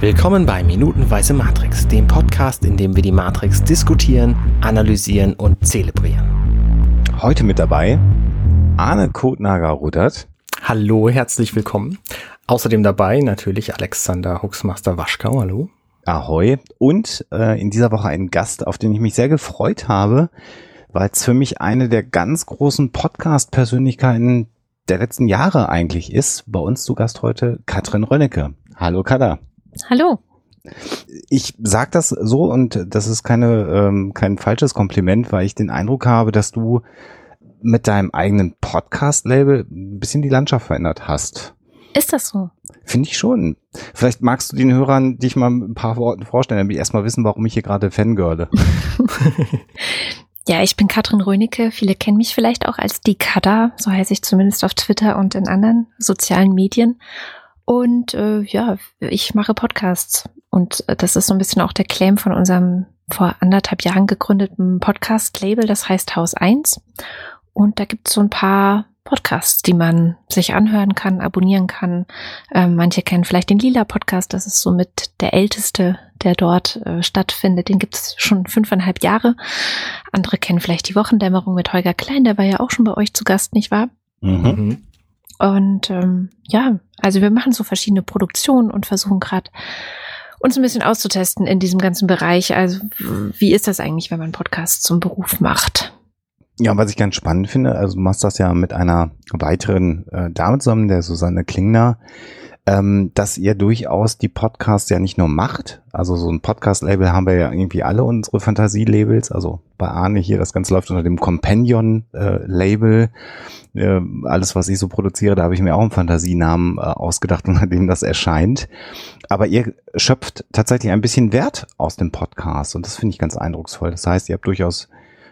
Willkommen bei Minutenweise Matrix, dem Podcast, in dem wir die Matrix diskutieren, analysieren und zelebrieren. Heute mit dabei Arne Kotnager-Rudert. Hallo, herzlich willkommen. Außerdem dabei natürlich Alexander Huxmaster Waschkau. Hallo. Ahoi. Und äh, in dieser Woche ein Gast, auf den ich mich sehr gefreut habe, weil es für mich eine der ganz großen Podcast-Persönlichkeiten der letzten Jahre eigentlich ist. Bei uns zu Gast heute Katrin Rönnecke. Hallo Kada. Hallo. Ich sag das so und das ist keine ähm, kein falsches Kompliment, weil ich den Eindruck habe, dass du mit deinem eigenen Podcast-Label ein bisschen die Landschaft verändert hast. Ist das so? Finde ich schon. Vielleicht magst du den Hörern dich mal ein paar Worten vorstellen, damit ich erstmal wissen, warum ich hier gerade fangirle. ja, ich bin Katrin Rönecke. Viele kennen mich vielleicht auch als die Kada, so heiße ich zumindest auf Twitter und in anderen sozialen Medien. Und äh, ja, ich mache Podcasts. Und äh, das ist so ein bisschen auch der Claim von unserem vor anderthalb Jahren gegründeten Podcast-Label, das heißt Haus 1. Und da gibt es so ein paar Podcasts, die man sich anhören kann, abonnieren kann. Ähm, manche kennen vielleicht den Lila Podcast, das ist somit der älteste, der dort äh, stattfindet. Den gibt es schon fünfeinhalb Jahre. Andere kennen vielleicht die Wochendämmerung mit Holger Klein, der war ja auch schon bei euch zu Gast, nicht wahr? Mhm. Und ähm, ja, also wir machen so verschiedene Produktionen und versuchen gerade uns ein bisschen auszutesten in diesem ganzen Bereich. Also wie ist das eigentlich, wenn man Podcasts zum Beruf macht? Ja, was ich ganz spannend finde, also du machst das ja mit einer weiteren äh, Dame zusammen, der Susanne Klingner, ähm, dass ihr durchaus die Podcasts ja nicht nur macht. Also so ein Podcast-Label haben wir ja irgendwie alle unsere Fantasie-Labels. Also bei Arne hier, das Ganze läuft unter dem Companion-Label. Äh, äh, alles, was ich so produziere, da habe ich mir auch einen Fantasienamen äh, ausgedacht, unter dem das erscheint. Aber ihr schöpft tatsächlich ein bisschen Wert aus dem Podcast und das finde ich ganz eindrucksvoll. Das heißt, ihr habt durchaus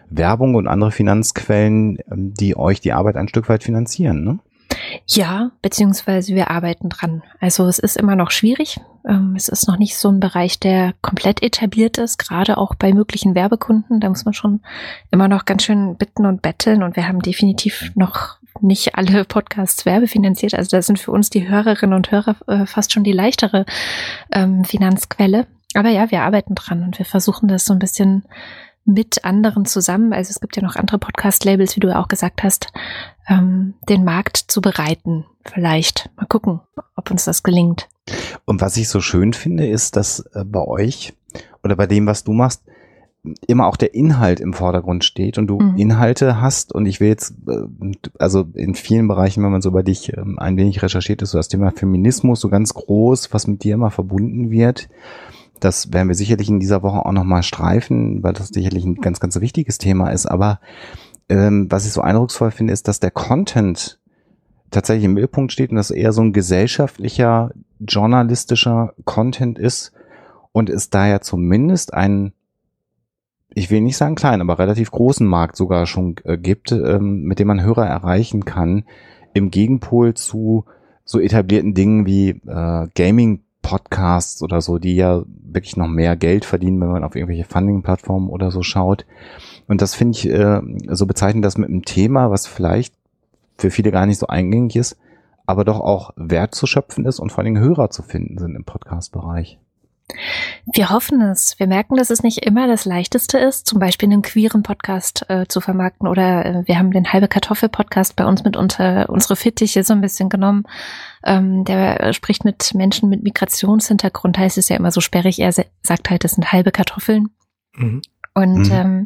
Werbung und andere Finanzquellen, ähm, die euch die Arbeit ein Stück weit finanzieren, ne? Ja, beziehungsweise wir arbeiten dran. Also es ist immer noch schwierig. Ähm, es ist noch nicht so ein Bereich, der komplett etabliert ist, gerade auch bei möglichen Werbekunden. Da muss man schon immer noch ganz schön bitten und betteln. Und wir haben definitiv noch nicht alle Podcasts werbefinanziert. Also da sind für uns die Hörerinnen und Hörer äh, fast schon die leichtere ähm, Finanzquelle. Aber ja, wir arbeiten dran und wir versuchen das so ein bisschen mit anderen zusammen, also es gibt ja noch andere Podcast-Labels, wie du ja auch gesagt hast, ähm, den Markt zu bereiten. Vielleicht. Mal gucken, ob uns das gelingt. Und was ich so schön finde, ist, dass äh, bei euch oder bei dem, was du machst, immer auch der Inhalt im Vordergrund steht und du mhm. Inhalte hast und ich will jetzt, äh, also in vielen Bereichen, wenn man so bei dich ähm, ein wenig recherchiert ist, so das Thema Feminismus so ganz groß, was mit dir immer verbunden wird. Das werden wir sicherlich in dieser Woche auch nochmal streifen, weil das sicherlich ein ganz, ganz wichtiges Thema ist. Aber ähm, was ich so eindrucksvoll finde, ist, dass der Content tatsächlich im Mittelpunkt steht und dass eher so ein gesellschaftlicher, journalistischer Content ist und es da ja zumindest einen, ich will nicht sagen kleinen, aber relativ großen Markt sogar schon äh, gibt, ähm, mit dem man Hörer erreichen kann, im Gegenpol zu so etablierten Dingen wie äh, Gaming Podcasts oder so, die ja wirklich noch mehr Geld verdienen, wenn man auf irgendwelche Funding-Plattformen oder so schaut. Und das finde ich äh, so bezeichnend, dass mit einem Thema, was vielleicht für viele gar nicht so eingängig ist, aber doch auch Wert zu schöpfen ist und vor allem Hörer zu finden sind im Podcast-Bereich. Wir hoffen es. Wir merken, dass es nicht immer das Leichteste ist, zum Beispiel einen queeren Podcast äh, zu vermarkten. Oder äh, wir haben den halbe Kartoffel Podcast bei uns mit unter unsere Fittiche so ein bisschen genommen. Ähm, der spricht mit Menschen mit Migrationshintergrund, heißt es ja immer so sperrig. Er sagt halt, das sind halbe Kartoffeln. Mhm. Und mhm. ähm,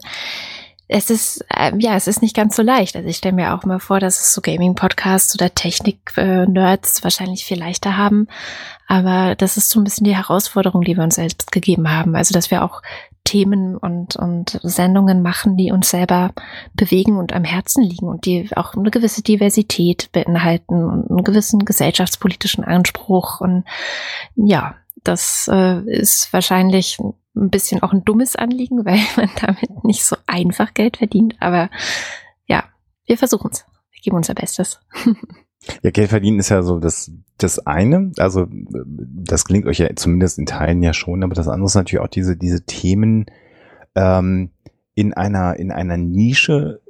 es ist, äh, ja, es ist nicht ganz so leicht. Also ich stelle mir auch mal vor, dass es so Gaming-Podcasts oder Technik-Nerds wahrscheinlich viel leichter haben. Aber das ist so ein bisschen die Herausforderung, die wir uns selbst gegeben haben. Also, dass wir auch Themen und, und Sendungen machen, die uns selber bewegen und am Herzen liegen und die auch eine gewisse Diversität beinhalten und einen gewissen gesellschaftspolitischen Anspruch. Und ja, das äh, ist wahrscheinlich ein bisschen auch ein dummes Anliegen, weil man damit nicht so einfach Geld verdient. Aber ja, wir versuchen es. Wir geben unser Bestes. Ja, Geld verdienen ist ja so das, das eine. Also, das klingt euch ja zumindest in Teilen ja schon, aber das andere ist natürlich auch diese, diese Themen ähm, in einer, in einer Nische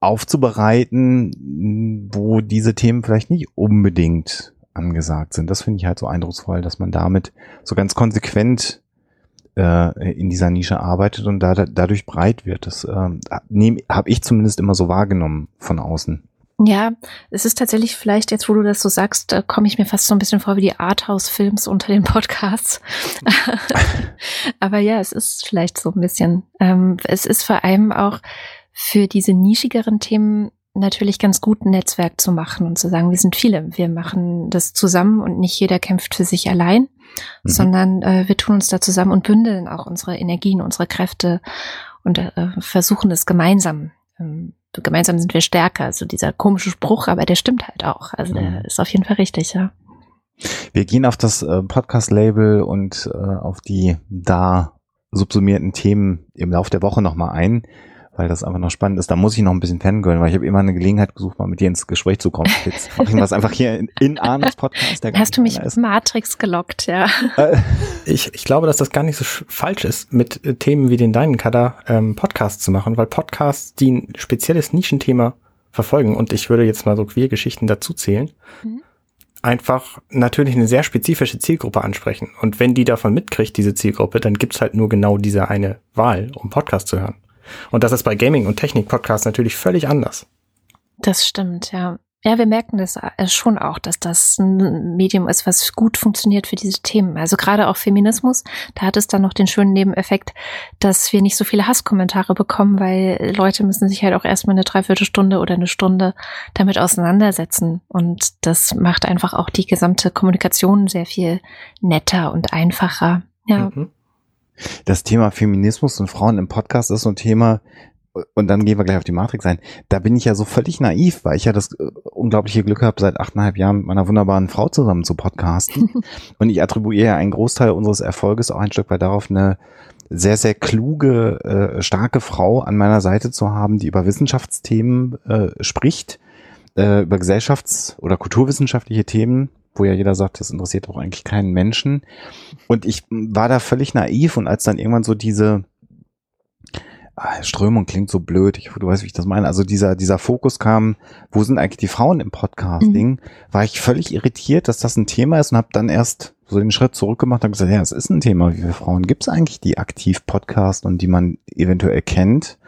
aufzubereiten, wo diese Themen vielleicht nicht unbedingt angesagt sind. Das finde ich halt so eindrucksvoll, dass man damit so ganz konsequent äh, in dieser Nische arbeitet und da, dadurch breit wird. Das äh, habe ich zumindest immer so wahrgenommen von außen. Ja, es ist tatsächlich vielleicht jetzt, wo du das so sagst, äh, komme ich mir fast so ein bisschen vor wie die Arthouse-Films unter den Podcasts. Aber ja, es ist vielleicht so ein bisschen. Ähm, es ist vor allem auch für diese nischigeren Themen natürlich ganz gut, ein Netzwerk zu machen und zu sagen, wir sind viele, wir machen das zusammen und nicht jeder kämpft für sich allein, mhm. sondern äh, wir tun uns da zusammen und bündeln auch unsere Energien, unsere Kräfte und äh, versuchen es gemeinsam. Ähm, gemeinsam sind wir stärker. Also dieser komische Spruch, aber der stimmt halt auch. Also der mhm. ist auf jeden Fall richtig, ja. Wir gehen auf das äh, Podcast-Label und äh, auf die da subsumierten Themen im Laufe der Woche nochmal ein weil das einfach noch spannend ist. Da muss ich noch ein bisschen fangirlen, weil ich habe immer eine Gelegenheit gesucht, mal mit dir ins Gespräch zu kommen. Jetzt mache ich das einfach hier in, in Arnos Podcast. Hast du mich ist. Matrix gelockt, ja. Äh, ich, ich glaube, dass das gar nicht so falsch ist, mit äh, Themen wie den deinen Kader ähm, Podcasts zu machen, weil Podcasts, die ein spezielles Nischenthema verfolgen, und ich würde jetzt mal so Queer-Geschichten dazu zählen, mhm einfach natürlich eine sehr spezifische Zielgruppe ansprechen. Und wenn die davon mitkriegt, diese Zielgruppe, dann gibt's halt nur genau diese eine Wahl, um Podcast zu hören. Und das ist bei Gaming- und Technik-Podcasts natürlich völlig anders. Das stimmt, ja. Ja, wir merken das äh, schon auch, dass das ein Medium ist, was gut funktioniert für diese Themen. Also gerade auch Feminismus, da hat es dann noch den schönen Nebeneffekt, dass wir nicht so viele Hasskommentare bekommen, weil Leute müssen sich halt auch erstmal eine Dreiviertelstunde oder eine Stunde damit auseinandersetzen. Und das macht einfach auch die gesamte Kommunikation sehr viel netter und einfacher. Ja. Mhm. Das Thema Feminismus und Frauen im Podcast ist so ein Thema, und dann gehen wir gleich auf die Matrix ein. Da bin ich ja so völlig naiv, weil ich ja das äh, unglaubliche Glück habe, seit achteinhalb Jahren mit meiner wunderbaren Frau zusammen zu podcasten. und ich attribuiere ja einen Großteil unseres Erfolges auch ein Stück weit darauf, eine sehr, sehr kluge, äh, starke Frau an meiner Seite zu haben, die über Wissenschaftsthemen äh, spricht, äh, über gesellschafts- oder kulturwissenschaftliche Themen wo ja jeder sagt, das interessiert doch eigentlich keinen Menschen. Und ich war da völlig naiv und als dann irgendwann so diese ah, Strömung klingt so blöd, ich, du weißt, wie ich das meine, also dieser, dieser Fokus kam, wo sind eigentlich die Frauen im Podcasting, mhm. war ich völlig irritiert, dass das ein Thema ist und habe dann erst so den Schritt zurückgemacht und gesagt, ja, es ist ein Thema, wie viele Frauen gibt es eigentlich, die aktiv Podcast und die man eventuell kennt.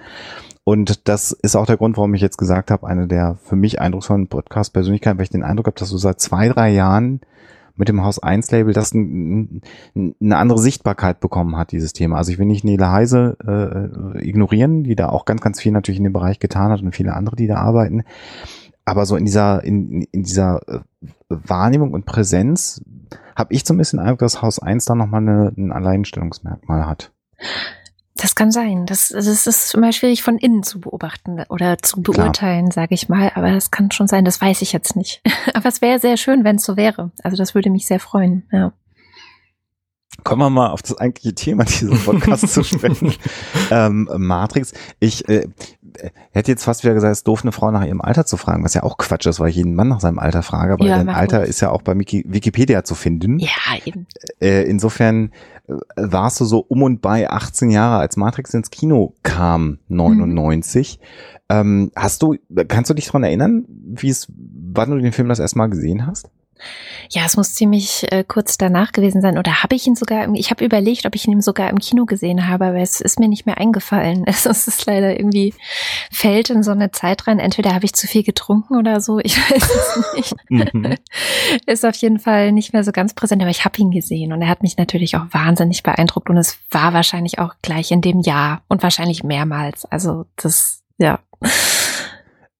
Und das ist auch der Grund, warum ich jetzt gesagt habe, eine der für mich eindrucksvollen Podcast-Persönlichkeiten, weil ich den Eindruck habe, dass du seit zwei, drei Jahren mit dem Haus 1 Label das ein, eine andere Sichtbarkeit bekommen hat, dieses Thema. Also ich will nicht Nele Heise äh, ignorieren, die da auch ganz, ganz viel natürlich in dem Bereich getan hat und viele andere, die da arbeiten. Aber so in dieser, in, in dieser äh, Wahrnehmung und Präsenz habe ich zumindest den Eindruck, dass Haus 1 da nochmal ein Alleinstellungsmerkmal hat. Das kann sein. Das, das ist immer schwierig von innen zu beobachten oder zu beurteilen, sage ich mal. Aber das kann schon sein, das weiß ich jetzt nicht. Aber es wäre sehr schön, wenn es so wäre. Also das würde mich sehr freuen, ja. Kommen wir mal auf das eigentliche Thema dieses Podcasts zu sprechen. Ähm, Matrix. Ich äh, hätte jetzt fast wieder gesagt, es ist doof, eine Frau nach ihrem Alter zu fragen, was ja auch Quatsch ist, weil ich jeden Mann nach seinem Alter frage, aber ja, dein Alter gut. ist ja auch bei Wikipedia zu finden. Ja, eben. Äh, insofern warst du so um und bei 18 Jahre, als Matrix ins Kino kam, 99. Mhm. Ähm, hast du, kannst du dich daran erinnern, wie es, wann du den Film das erste Mal gesehen hast? Ja, es muss ziemlich äh, kurz danach gewesen sein. Oder habe ich ihn sogar, ich habe überlegt, ob ich ihn sogar im Kino gesehen habe, aber es ist mir nicht mehr eingefallen. Es, ist leider irgendwie, fällt in so eine Zeit rein. Entweder habe ich zu viel getrunken oder so, ich weiß es nicht. Mhm. ist auf jeden Fall nicht mehr so ganz präsent, aber ich habe ihn gesehen und er hat mich natürlich auch wahnsinnig beeindruckt und es war wahrscheinlich auch gleich in dem Jahr und wahrscheinlich mehrmals. Also das, ja.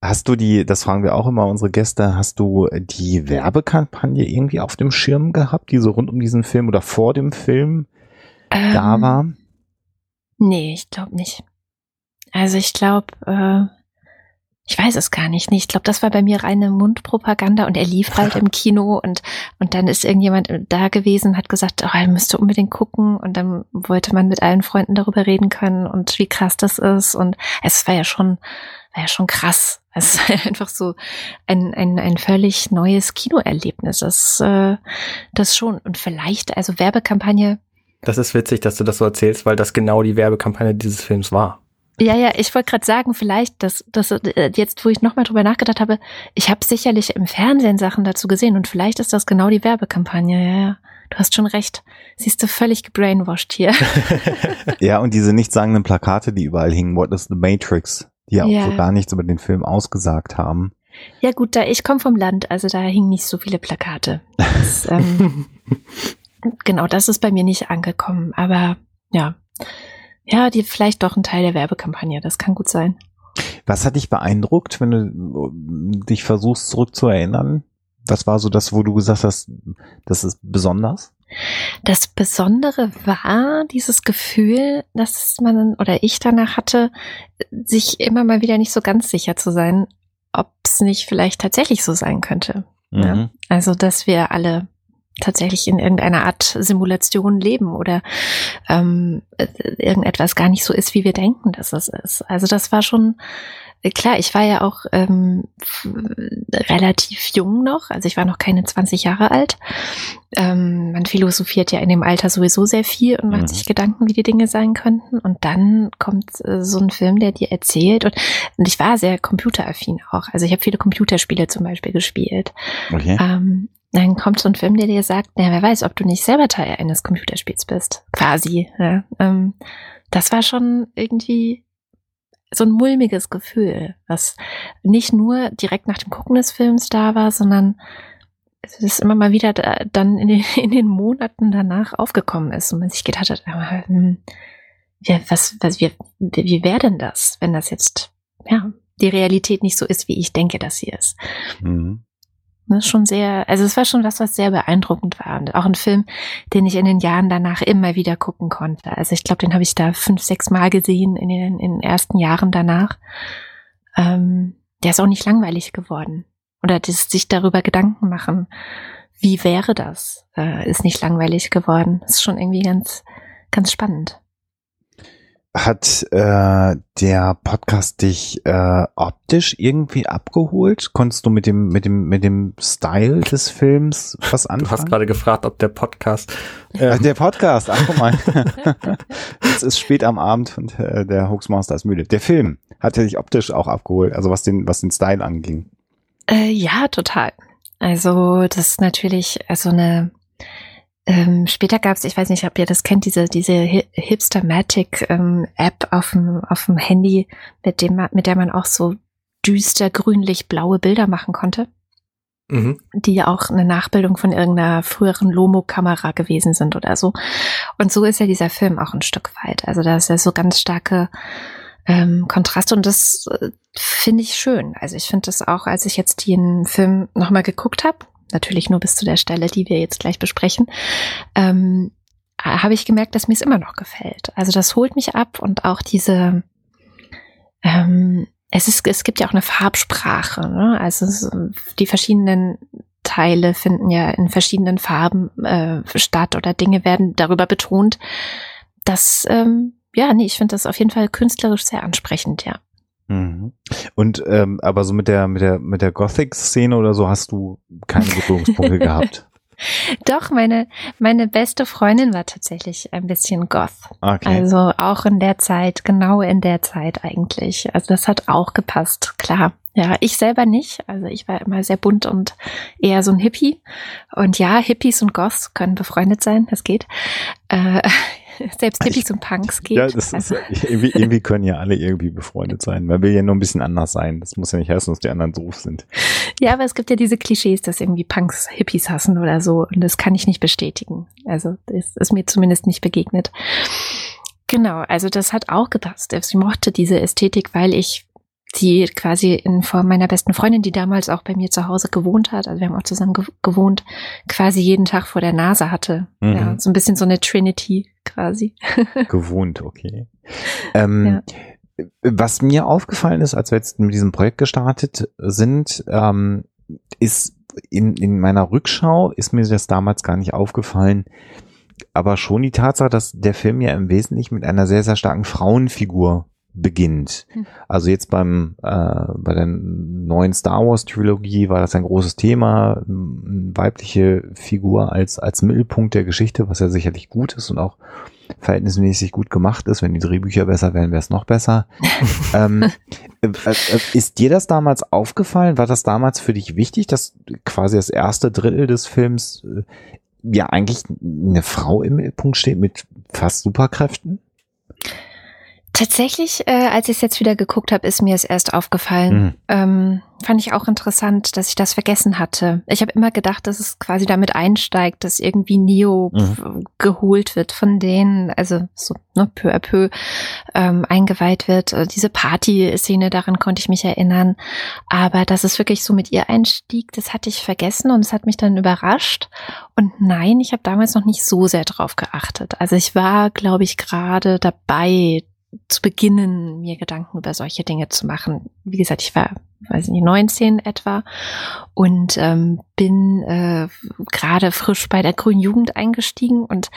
Hast du die, das fragen wir auch immer unsere Gäste, hast du die Werbekampagne irgendwie auf dem Schirm gehabt, die so rund um diesen Film oder vor dem Film ähm, da war? Nee, ich glaube nicht. Also ich glaube, äh, ich weiß es gar nicht. Ich glaube, das war bei mir reine Mundpropaganda und er lief halt im Kino und, und dann ist irgendjemand da gewesen, hat gesagt, oh, er müsste unbedingt gucken und dann wollte man mit allen Freunden darüber reden können und wie krass das ist und es war ja schon, war ja schon krass. Es ist einfach so ein, ein, ein völlig neues Kinoerlebnis. Das, äh, das schon. Und vielleicht, also Werbekampagne. Das ist witzig, dass du das so erzählst, weil das genau die Werbekampagne dieses Films war. Ja, ja, ich wollte gerade sagen, vielleicht, dass, dass äh, jetzt, wo ich nochmal drüber nachgedacht habe, ich habe sicherlich im Fernsehen Sachen dazu gesehen und vielleicht ist das genau die Werbekampagne, ja, ja. Du hast schon recht. Siehst du völlig gebrainwashed hier. ja, und diese nichtssagenden Plakate, die überall hingen, What is the Matrix, die ja auch so gar nichts über den Film ausgesagt haben. Ja gut, da ich komme vom Land, also da hingen nicht so viele Plakate. Das, ähm, genau, das ist bei mir nicht angekommen. Aber ja, ja, die vielleicht doch ein Teil der Werbekampagne. Das kann gut sein. Was hat dich beeindruckt, wenn du dich versuchst zurückzuerinnern? Was war so das, wo du gesagt hast, das ist besonders? Das Besondere war dieses Gefühl, dass man oder ich danach hatte, sich immer mal wieder nicht so ganz sicher zu sein, ob es nicht vielleicht tatsächlich so sein könnte. Mhm. Ja? Also, dass wir alle tatsächlich in irgendeiner Art Simulation leben oder ähm, irgendetwas gar nicht so ist, wie wir denken, dass es ist. Also das war schon klar. Ich war ja auch ähm, relativ jung noch, also ich war noch keine 20 Jahre alt. Ähm, man philosophiert ja in dem Alter sowieso sehr viel und macht mhm. sich Gedanken, wie die Dinge sein könnten. Und dann kommt äh, so ein Film, der dir erzählt. Und, und ich war sehr computeraffin auch. Also ich habe viele Computerspiele zum Beispiel gespielt. Okay. Ähm, dann kommt so ein Film, der dir sagt, na, wer weiß, ob du nicht selber Teil eines Computerspiels bist. Quasi. Ja. Ähm, das war schon irgendwie so ein mulmiges Gefühl, was nicht nur direkt nach dem Gucken des Films da war, sondern es ist immer mal wieder da, dann in den, in den Monaten danach aufgekommen ist und man sich gedacht hat, hm, ja, was, was, wie, wie wäre denn das, wenn das jetzt, ja, die Realität nicht so ist, wie ich denke, dass sie ist. Mhm. Ist schon sehr, also es war schon was, was sehr beeindruckend war. Und auch ein Film, den ich in den Jahren danach immer wieder gucken konnte. Also ich glaube, den habe ich da fünf, sechs Mal gesehen in den, in den ersten Jahren danach. Ähm, der ist auch nicht langweilig geworden. Oder das, sich darüber Gedanken machen, wie wäre das, äh, ist nicht langweilig geworden. Das ist schon irgendwie ganz, ganz spannend. Hat äh, der Podcast dich äh, optisch irgendwie abgeholt? Konntest du mit dem mit dem mit dem Style des Films was anfangen? Du hast gerade gefragt, ob der Podcast äh, der Podcast. Ach guck mal, es ist spät am Abend und äh, der Hoaxmaster ist müde. Der Film hat dich optisch auch abgeholt, also was den was den Style anging. Äh, ja, total. Also das ist natürlich also eine ähm, später gab es, ich weiß nicht, ob ihr das kennt, diese, diese Hipstermatic ähm, App auf dem, auf dem Handy, mit dem man, mit der man auch so düster grünlich blaue Bilder machen konnte. Mhm. Die ja auch eine Nachbildung von irgendeiner früheren Lomo-Kamera gewesen sind oder so. Und so ist ja dieser Film auch ein Stück weit. Also da ist ja so ganz starke ähm, Kontraste und das äh, finde ich schön. Also ich finde das auch, als ich jetzt den Film nochmal geguckt habe, natürlich nur bis zu der Stelle, die wir jetzt gleich besprechen, ähm, habe ich gemerkt, dass mir es immer noch gefällt. Also das holt mich ab und auch diese, ähm, es ist, es gibt ja auch eine Farbsprache, ne? also die verschiedenen Teile finden ja in verschiedenen Farben äh, statt oder Dinge werden darüber betont, dass ähm, ja, nee, ich finde das auf jeden Fall künstlerisch sehr ansprechend, ja. Mhm. Und ähm, aber so mit der mit der mit der Gothic-Szene oder so hast du keine Berührungspunkte gehabt? Doch, meine, meine beste Freundin war tatsächlich ein bisschen Goth. Okay. Also auch in der Zeit, genau in der Zeit eigentlich. Also das hat auch gepasst, klar. Ja, ich selber nicht. Also ich war immer sehr bunt und eher so ein Hippie. Und ja, Hippies und Goths können befreundet sein, das geht. Äh, selbst Hippies und Punks geht. Ja, das also. ist, irgendwie, irgendwie können ja alle irgendwie befreundet sein. Man will ja nur ein bisschen anders sein. Das muss ja nicht heißen, dass die anderen doof sind. Ja, aber es gibt ja diese Klischees, dass irgendwie Punks Hippies hassen oder so. Und das kann ich nicht bestätigen. Also das ist mir zumindest nicht begegnet. Genau, also das hat auch gepasst. Ich mochte diese Ästhetik, weil ich die quasi in Form meiner besten Freundin, die damals auch bei mir zu Hause gewohnt hat, also wir haben auch zusammen gewohnt, quasi jeden Tag vor der Nase hatte. Mhm. Ja, so ein bisschen so eine Trinity quasi. gewohnt, okay. Ähm, ja. Was mir aufgefallen ist, als wir jetzt mit diesem Projekt gestartet sind, ähm, ist in, in meiner Rückschau ist mir das damals gar nicht aufgefallen, aber schon die Tatsache, dass der Film ja im Wesentlichen mit einer sehr, sehr starken Frauenfigur beginnt. Hm. Also jetzt beim äh, bei der neuen Star Wars Trilogie war das ein großes Thema, eine weibliche Figur als als Mittelpunkt der Geschichte, was ja sicherlich gut ist und auch verhältnismäßig gut gemacht ist. Wenn die Drehbücher besser wären, wäre es noch besser. ähm, äh, äh, ist dir das damals aufgefallen? War das damals für dich wichtig, dass quasi das erste Drittel des Films äh, ja eigentlich eine Frau im Mittelpunkt steht mit fast Superkräften? Tatsächlich, äh, als ich es jetzt wieder geguckt habe, ist mir es erst aufgefallen. Mhm. Ähm, fand ich auch interessant, dass ich das vergessen hatte. Ich habe immer gedacht, dass es quasi damit einsteigt, dass irgendwie Neo mhm. geholt wird von denen, also so ne, peu à peu ähm, eingeweiht wird. Äh, diese Party-Szene, daran konnte ich mich erinnern. Aber dass es wirklich so mit ihr einstieg, das hatte ich vergessen und es hat mich dann überrascht. Und nein, ich habe damals noch nicht so sehr drauf geachtet. Also ich war, glaube ich, gerade dabei, zu beginnen, mir Gedanken über solche Dinge zu machen. Wie gesagt, ich war, weiß nicht, 19 etwa und ähm, bin äh, gerade frisch bei der Grünen Jugend eingestiegen und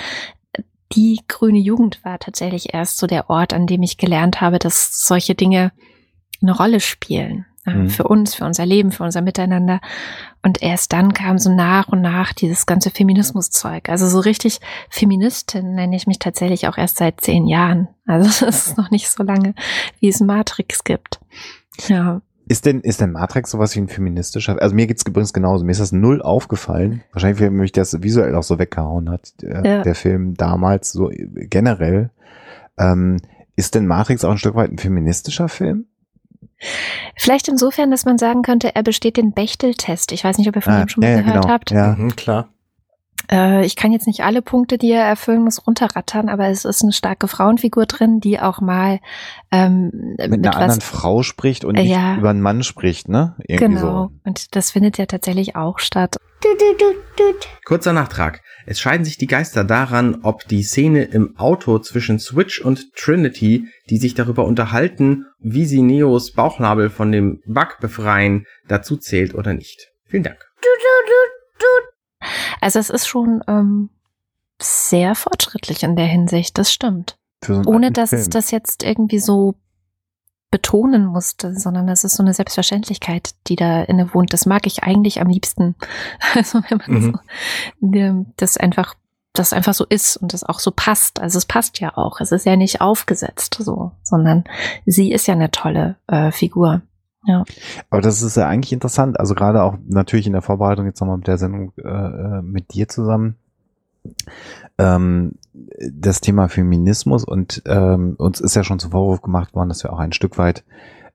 die Grüne Jugend war tatsächlich erst so der Ort, an dem ich gelernt habe, dass solche Dinge eine Rolle spielen mhm. für uns, für unser Leben, für unser Miteinander. Und erst dann kam so nach und nach dieses ganze Feminismuszeug. Also so richtig Feministin nenne ich mich tatsächlich auch erst seit zehn Jahren. Also das ist noch nicht so lange, wie es Matrix gibt. Ja. Ist denn, ist denn Matrix sowas wie ein feministischer? Also mir geht's übrigens genauso. Mir ist das null aufgefallen. Wahrscheinlich, weil mich das visuell auch so weggehauen hat, der, ja. der Film damals so generell. Ähm, ist denn Matrix auch ein Stück weit ein feministischer Film? Vielleicht insofern, dass man sagen könnte, er besteht den Bechtel-Test. Ich weiß nicht, ob ihr von ah, ihm schon mal ja, gehört genau. habt. Ja, mhm, klar. Äh, ich kann jetzt nicht alle Punkte, die er erfüllen muss, runterrattern, aber es ist eine starke Frauenfigur drin, die auch mal ähm, mit, mit einer was, anderen Frau spricht und nicht ja, über einen Mann spricht, ne? Irgendwie genau. So. Und das findet ja tatsächlich auch statt. Kurzer Nachtrag. Es scheiden sich die Geister daran, ob die Szene im Auto zwischen Switch und Trinity, die sich darüber unterhalten, wie sie Neos Bauchnabel von dem Bug befreien, dazu zählt oder nicht. Vielen Dank. Also es ist schon ähm, sehr fortschrittlich in der Hinsicht, das stimmt. Ohne dass Film. es das jetzt irgendwie so betonen musste, sondern es ist so eine Selbstverständlichkeit, die da inne wohnt. Das mag ich eigentlich am liebsten. Also wenn man mhm. so, das einfach, das einfach so ist und das auch so passt. Also es passt ja auch. Es ist ja nicht aufgesetzt so, sondern sie ist ja eine tolle äh, Figur. Ja. Aber das ist ja eigentlich interessant. Also gerade auch natürlich in der Vorbereitung jetzt nochmal mit der Sendung äh, äh mit dir zusammen. Ähm, das Thema Feminismus und ähm, uns ist ja schon zum Vorwurf gemacht worden, dass wir auch ein Stück weit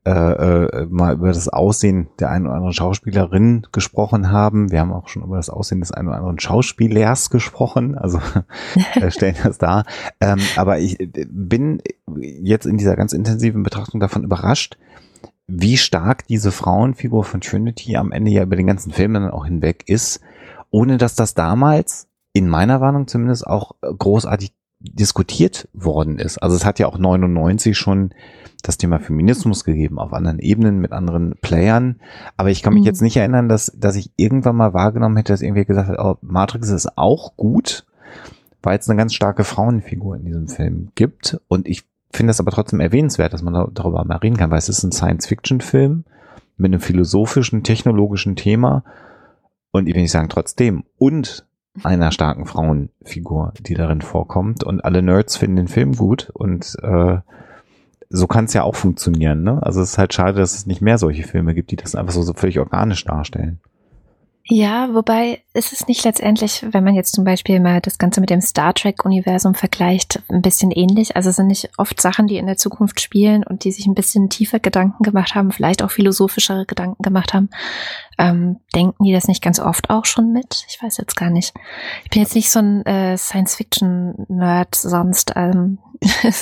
äh, äh, mal über das Aussehen der einen oder anderen Schauspielerin gesprochen haben. Wir haben auch schon über das Aussehen des einen oder anderen Schauspielers gesprochen, also äh, stellen das dar. Ähm, aber ich äh, bin jetzt in dieser ganz intensiven Betrachtung davon überrascht, wie stark diese Frauenfigur von Trinity am Ende ja über den ganzen Film dann auch hinweg ist, ohne dass das damals in meiner Warnung zumindest auch äh, großartig diskutiert worden ist. Also es hat ja auch 99 schon das Thema Feminismus gegeben auf anderen Ebenen mit anderen Playern. Aber ich kann mich mhm. jetzt nicht erinnern, dass, dass ich irgendwann mal wahrgenommen hätte, dass irgendwie gesagt hat, oh, Matrix ist auch gut, weil es eine ganz starke Frauenfigur in diesem Film gibt. Und ich finde es aber trotzdem erwähnenswert, dass man darüber mal reden kann, weil es ist ein Science-Fiction-Film mit einem philosophischen, technologischen Thema. Und ich will nicht sagen trotzdem. Und einer starken Frauenfigur, die darin vorkommt. Und alle Nerds finden den Film gut und äh, so kann es ja auch funktionieren. Ne? Also es ist halt schade, dass es nicht mehr solche Filme gibt, die das einfach so, so völlig organisch darstellen. Ja, wobei ist es nicht letztendlich, wenn man jetzt zum Beispiel mal das Ganze mit dem Star Trek-Universum vergleicht, ein bisschen ähnlich. Also sind nicht oft Sachen, die in der Zukunft spielen und die sich ein bisschen tiefer Gedanken gemacht haben, vielleicht auch philosophischere Gedanken gemacht haben. Ähm, denken die das nicht ganz oft auch schon mit? Ich weiß jetzt gar nicht. Ich bin jetzt nicht so ein äh, Science-Fiction-Nerd sonst. Ähm.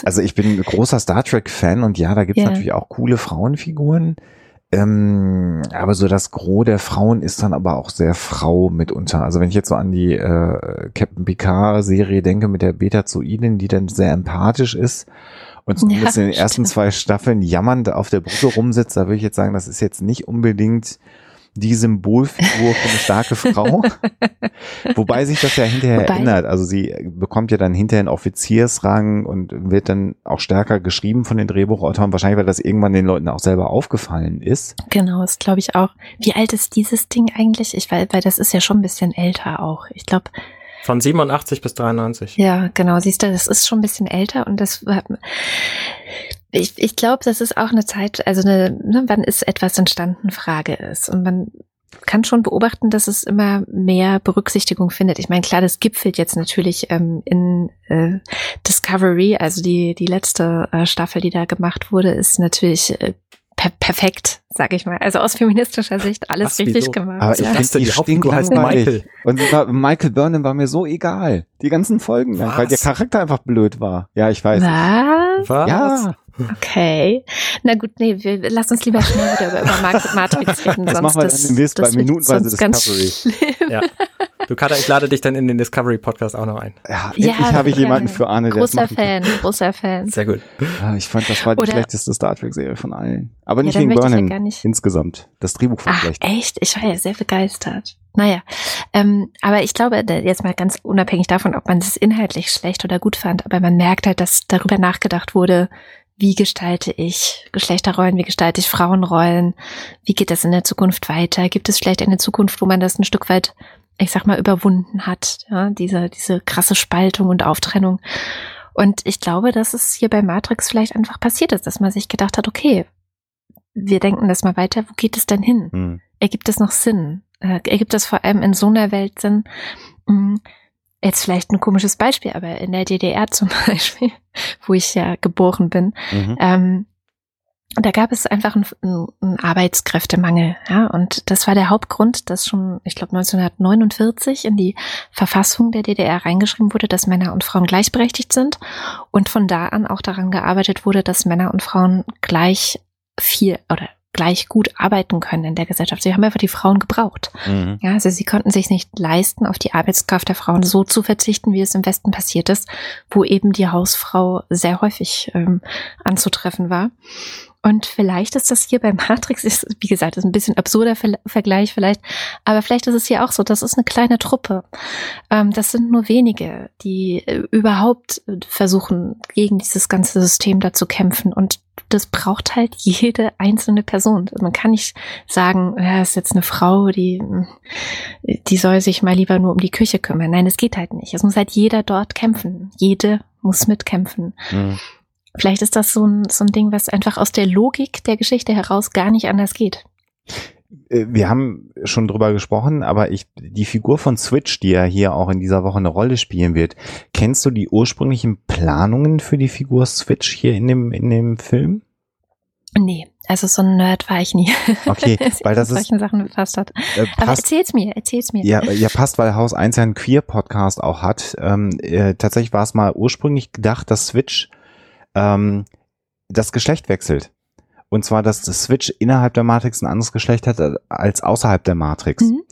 also ich bin ein großer Star Trek-Fan und ja, da gibt es yeah. natürlich auch coole Frauenfiguren. Ähm, aber so das Gros der Frauen ist dann aber auch sehr Frau mitunter. Also wenn ich jetzt so an die äh, Captain Picard Serie denke mit der Beta-Zoidin, die dann sehr empathisch ist und zumindest ja, in den ersten zwei Staffeln jammernd auf der Brücke rumsitzt, da würde ich jetzt sagen, das ist jetzt nicht unbedingt die Symbolfigur für eine starke Frau. Wobei sich das ja hinterher Wobei, ändert. Also sie bekommt ja dann hinterher einen Offiziersrang und wird dann auch stärker geschrieben von den Drehbuchautoren. Wahrscheinlich, weil das irgendwann den Leuten auch selber aufgefallen ist. Genau, das glaube ich auch. Wie alt ist dieses Ding eigentlich? Ich weiß, weil das ist ja schon ein bisschen älter auch. Ich glaube, von 87 bis 93. Ja, genau. Siehst du, das ist schon ein bisschen älter und das ich, ich glaube, das ist auch eine Zeit, also eine, ne, wann ist etwas entstanden, Frage ist. Und man kann schon beobachten, dass es immer mehr Berücksichtigung findet. Ich meine, klar, das gipfelt jetzt natürlich ähm, in äh, Discovery, also die, die letzte äh, Staffel, die da gemacht wurde, ist natürlich äh, per perfekt, sag ich mal. Also aus feministischer Sicht alles Was, richtig wieso? gemacht. Aber ich ja. finde, die Hauptfigur heißt Michael. Und war, Michael Burnham war mir so egal. Die ganzen Folgen, lang, weil der Charakter einfach blöd war. Ja, ich weiß. Was? Was? Ja. Okay. Na gut, nee, wir, lass uns lieber schnell wieder über, über Matrix reden. Das machen wir dann demnächst bei Minutenweise Discovery. Ja. Du Kater, ich lade dich dann in den Discovery Podcast auch noch ein. Ja, ja endlich habe ich jemanden für Arne, der Großer Fan, großer Fan. Sehr gut. Ja, ich fand, das war die Oder schlechteste Star Trek Serie von allen. Aber nicht ja, wegen Burnham. Ja insgesamt. Das Drehbuch war Ach, schlecht. Echt? Ich war ja sehr begeistert. Naja, ähm, aber ich glaube, jetzt mal ganz unabhängig davon, ob man es inhaltlich schlecht oder gut fand, aber man merkt halt, dass darüber nachgedacht wurde, wie gestalte ich Geschlechterrollen, wie gestalte ich Frauenrollen, wie geht das in der Zukunft weiter? Gibt es vielleicht eine Zukunft, wo man das ein Stück weit, ich sag mal, überwunden hat, ja, diese, diese krasse Spaltung und Auftrennung. Und ich glaube, dass es hier bei Matrix vielleicht einfach passiert ist, dass man sich gedacht hat, okay, wir denken das mal weiter, wo geht es denn hin? Hm. Ergibt es noch Sinn? Äh, ergibt es vor allem in so einer Welt Sinn? Jetzt vielleicht ein komisches Beispiel, aber in der DDR zum Beispiel, wo ich ja geboren bin, mhm. ähm, da gab es einfach einen, einen Arbeitskräftemangel, ja, und das war der Hauptgrund, dass schon, ich glaube, 1949 in die Verfassung der DDR reingeschrieben wurde, dass Männer und Frauen gleichberechtigt sind und von da an auch daran gearbeitet wurde, dass Männer und Frauen gleich viel oder gleich gut arbeiten können in der Gesellschaft. Sie haben einfach die Frauen gebraucht. Mhm. Ja, also sie konnten sich nicht leisten, auf die Arbeitskraft der Frauen so zu verzichten, wie es im Westen passiert ist, wo eben die Hausfrau sehr häufig ähm, anzutreffen war. Und vielleicht ist das hier bei Matrix, ist, wie gesagt, ist ein bisschen absurder Ver Vergleich vielleicht, aber vielleicht ist es hier auch so, das ist eine kleine Truppe. Ähm, das sind nur wenige, die äh, überhaupt versuchen, gegen dieses ganze System da zu kämpfen. Und das braucht halt jede einzelne Person. Also man kann nicht sagen, ja, ist jetzt eine Frau, die, die soll sich mal lieber nur um die Küche kümmern. Nein, es geht halt nicht. Es muss halt jeder dort kämpfen. Jede muss mitkämpfen. Mhm. Vielleicht ist das so ein, so ein Ding, was einfach aus der Logik der Geschichte heraus gar nicht anders geht. Äh, wir haben schon drüber gesprochen, aber ich, die Figur von Switch, die ja hier auch in dieser Woche eine Rolle spielen wird, kennst du die ursprünglichen Planungen für die Figur Switch hier in dem, in dem Film? Nee, also so ein Nerd war ich nie. Okay, weil das solchen ist, Sachen befasst hat. Äh, passt, Aber erzähl's mir, erzähl's mir. Ja, ja, passt, weil Haus 1 ja einen Queer-Podcast auch hat. Ähm, äh, tatsächlich war es mal ursprünglich gedacht, dass Switch ähm, das Geschlecht wechselt. Und zwar, dass das Switch innerhalb der Matrix ein anderes Geschlecht hat als außerhalb der Matrix. Mhm.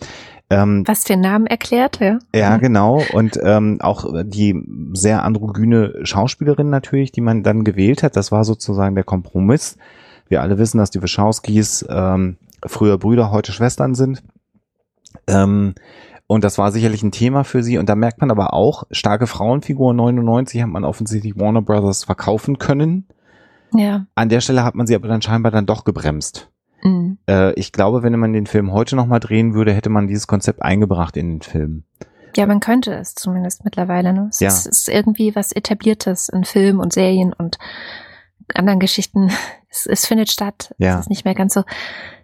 Ähm, Was den Namen erklärt, ja. Ja, mhm. genau. Und ähm, auch die sehr androgyne Schauspielerin natürlich, die man dann gewählt hat, das war sozusagen der Kompromiss. Wir alle wissen, dass die Wachowskis ähm, früher Brüder, heute Schwestern sind. Ähm, und das war sicherlich ein Thema für sie. Und da merkt man aber auch, starke Frauenfigur 99 hat man offensichtlich Warner Brothers verkaufen können. Ja. An der Stelle hat man sie aber dann scheinbar dann doch gebremst. Mhm. Äh, ich glaube, wenn man den Film heute nochmal drehen würde, hätte man dieses Konzept eingebracht in den Film. Ja, man könnte es zumindest mittlerweile. Ne? Es ja. ist, ist irgendwie was Etabliertes in Film und Serien und anderen Geschichten. Es, es findet statt. Ja. Es ist nicht mehr ganz so.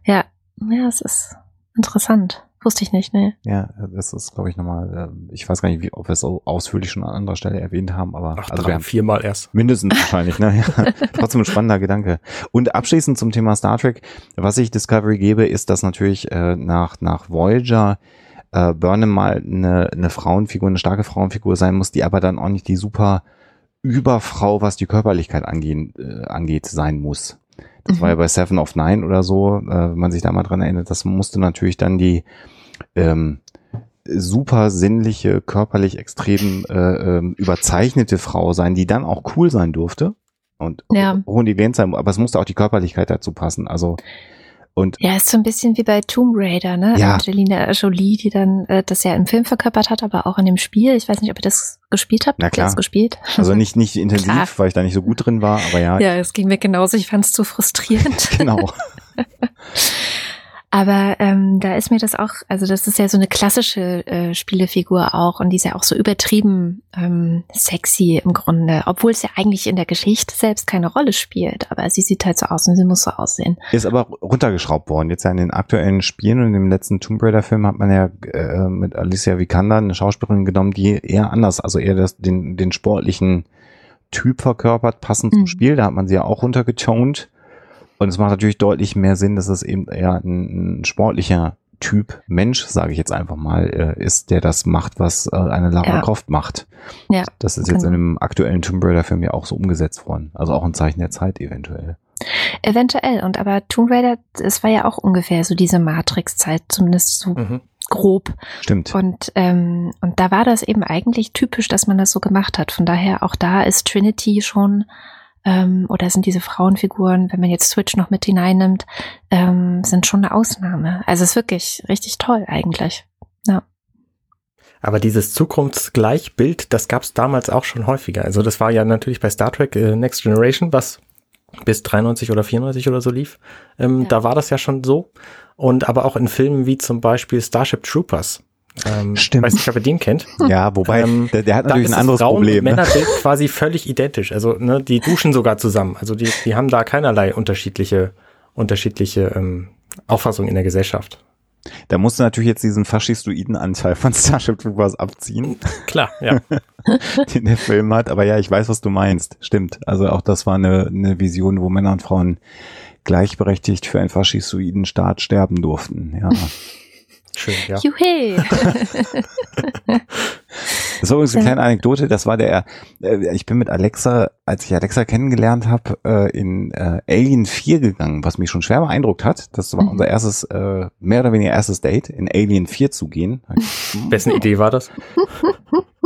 Ja, ja, es ist interessant. Wusste ich nicht, ne? Ja, das ist, glaube ich, nochmal, äh, ich weiß gar nicht, wie, ob wir es so ausführlich schon an anderer Stelle erwähnt haben, aber Ach, also wir haben viermal erst. Mindestens wahrscheinlich, ne? Ja, trotzdem ein spannender Gedanke. Und abschließend zum Thema Star Trek, was ich Discovery gebe, ist, dass natürlich äh, nach, nach Voyager äh, Burnham mal eine, eine Frauenfigur, eine starke Frauenfigur sein muss, die aber dann auch nicht die super Überfrau, was die Körperlichkeit angehen, äh, angeht, sein muss. Das mhm. war ja bei Seven of Nine oder so, äh, wenn man sich da mal dran erinnert, das musste natürlich dann die ähm, super sinnliche, körperlich extrem äh, ähm, überzeichnete Frau sein, die dann auch cool sein durfte und ja. hochintelligent sein, aber es musste auch die Körperlichkeit dazu passen. Also Und ja, ist so ein bisschen wie bei Tomb Raider, ne? Ja. Angelina Jolie, die dann äh, das ja im Film verkörpert hat, aber auch in dem Spiel. Ich weiß nicht, ob ihr das gespielt habt. Na klar. das gespielt? also nicht, nicht intensiv, Klar. weil ich da nicht so gut drin war, aber ja, Ja, es ging mir genauso. Ich fand es zu frustrierend. genau. Aber ähm, da ist mir das auch, also das ist ja so eine klassische äh, Spielefigur auch und die ist ja auch so übertrieben ähm, sexy im Grunde, obwohl es ja eigentlich in der Geschichte selbst keine Rolle spielt. Aber sie sieht halt so aus und sie muss so aussehen. Ist aber runtergeschraubt worden. Jetzt ja in den aktuellen Spielen und im letzten Tomb Raider Film hat man ja äh, mit Alicia Vikander eine Schauspielerin genommen, die eher anders, also eher das, den, den sportlichen Typ verkörpert, passend Mhm. zum Spiel. Da hat man sie ja auch runtergetont. Und es macht natürlich deutlich mehr Sinn, dass es eben eher ein, ein sportlicher Typ Mensch, sage ich jetzt einfach mal, äh, ist, der das macht, was äh, eine Lara Ja. Croft macht. Ja, Das ist jetzt genau. in dem aktuellen Tomb Raider Film ja auch so umgesetzt worden. Also auch ein Zeichen der Zeit eventuell. Eventuell. Und aber Tomb Raider, es war ja auch ungefähr so diese Matrix-Zeit, zumindest so Mhm. grob. Stimmt. Und, ähm, und da war das eben eigentlich typisch, dass man das so gemacht hat. Von daher auch da ist Trinity schon, ähm, oder sind diese Frauenfiguren, wenn man jetzt Switch noch mit hineinnimmt, ähm, sind schon eine Ausnahme. Also es ist wirklich richtig toll eigentlich. Aber dieses Zukunftsgleichbild, das gab es damals auch schon häufiger. Also das war ja natürlich bei Star Trek äh, Next Generation, was bis 93 oder 94 oder so lief. Ähm, Ja. Da war das ja schon so. Und aber auch in Filmen wie zum Beispiel Starship Troopers. Ähm, Stimmt. Weiß nicht, ob ihr den kennt. Ja, wobei, Ähm, der, der hat natürlich ein anderes Frauen- Problem. und Ne? Männerbild quasi völlig identisch. Also ne, die duschen sogar zusammen. Also die, die haben da keinerlei unterschiedliche, unterschiedliche ähm, Auffassungen in der Gesellschaft. Da musst du natürlich jetzt diesen faschistoiden Anteil von Starship Troopers abziehen, Klar, ja. den der Film hat. Aber ja, ich weiß, was du meinst. Stimmt. Also auch das war eine, eine Vision, wo Männer und Frauen gleichberechtigt für einen faschistoiden Staat sterben durften. Ja. Schön, ja. Juhe! Das war übrigens eine kleine Anekdote. Das war der, äh, ich bin mit Alexa, als ich Alexa kennengelernt habe, äh, in äh, Alien 4 gegangen, was mich schon schwer beeindruckt hat. Das war Mhm. unser erstes, äh, mehr oder weniger erstes Date, in Alien 4 zu gehen. Wessen Idee war das?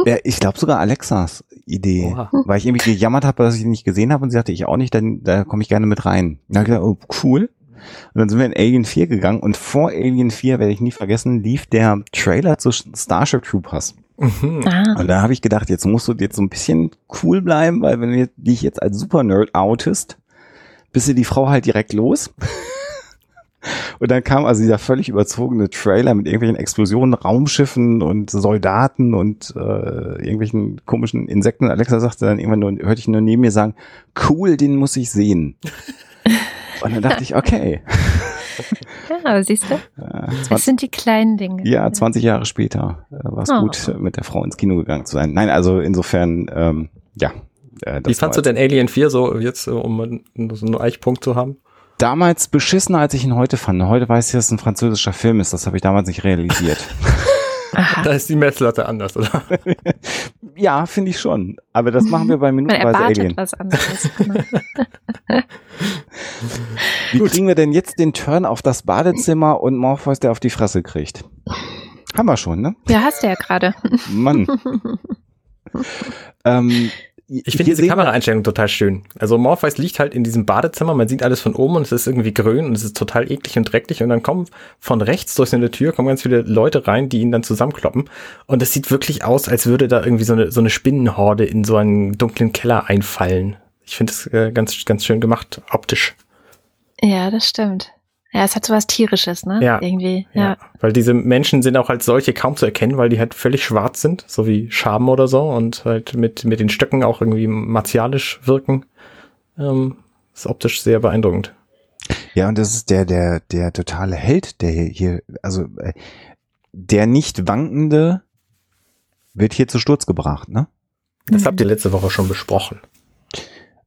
Ja, ich glaube sogar Alexas Idee. Oha. Weil ich irgendwie gejammert habe, dass ich die nicht gesehen habe und sie sagte, ich auch nicht, dann da komme ich gerne mit rein. Dann habe ich gedacht, oh, cool. Und dann sind wir in Alien 4 gegangen und vor Alien 4, werde ich nie vergessen, lief der Trailer zu Starship Troopers. Mhm. Ah, Und da habe ich gedacht, jetzt musst du jetzt so ein bisschen cool bleiben, weil wenn du dich jetzt als Super-Nerd outest, bist du die Frau halt direkt los. Und dann kam also dieser völlig überzogene Trailer mit irgendwelchen Explosionen, Raumschiffen und Soldaten und äh, irgendwelchen komischen Insekten. Alexa sagte dann irgendwann nur, hörte ich nur neben mir sagen, cool, den muss ich sehen. Und dann dachte ich, okay. ja, siehst du? Äh, Das 20, sind die kleinen Dinge. ja, 20 Jahre später äh, war es Oh. gut, mit der Frau ins Kino gegangen zu sein. Nein, also insofern, ähm, ja. Äh, Wie fandst du denn Alien 4 so jetzt, äh, um einen- so einen Eichpunkt zu haben? damals beschissener, als ich ihn heute fand. Heute weiß ich, dass es ein französischer Film ist. Das habe ich damals nicht realisiert. Aha. Da ist die Messlatte anders, oder? ja, finde ich schon. Aber das machen wir bei Minutenweise Alien. was anderes. Genau. Wie kriegen wir denn jetzt den Turn auf das Badezimmer und Morpheus, der auf die Fresse kriegt? Haben wir schon, ne? Ja, hast du ja gerade. Mann. ähm, Ich finde diese Kameraeinstellung total schön. Also Morpheus liegt halt in diesem Badezimmer, man sieht alles von oben und es ist irgendwie grün und es ist total eklig und dreckig und dann kommen von rechts durch so eine Tür kommen ganz viele Leute rein, die ihn dann zusammenkloppen und es sieht wirklich aus, als würde da irgendwie so eine, so eine Spinnenhorde in so einen dunklen Keller einfallen. Ich finde es äh, ganz, ganz schön gemacht, optisch. Ja, das stimmt. Ja, es hat so was Tierisches, ne? Ja. Irgendwie, ja. Weil diese Menschen sind auch als solche kaum zu erkennen, weil die halt völlig schwarz sind, so wie Schaben oder so und halt mit, mit den Stöcken auch irgendwie martialisch wirken. Ähm, ist optisch sehr beeindruckend. Ja, und das ist der, der, der totale Held, der hier, also äh, der nicht wankende wird hier zu Sturz gebracht, ne? Das Mhm. habt ihr letzte Woche schon besprochen.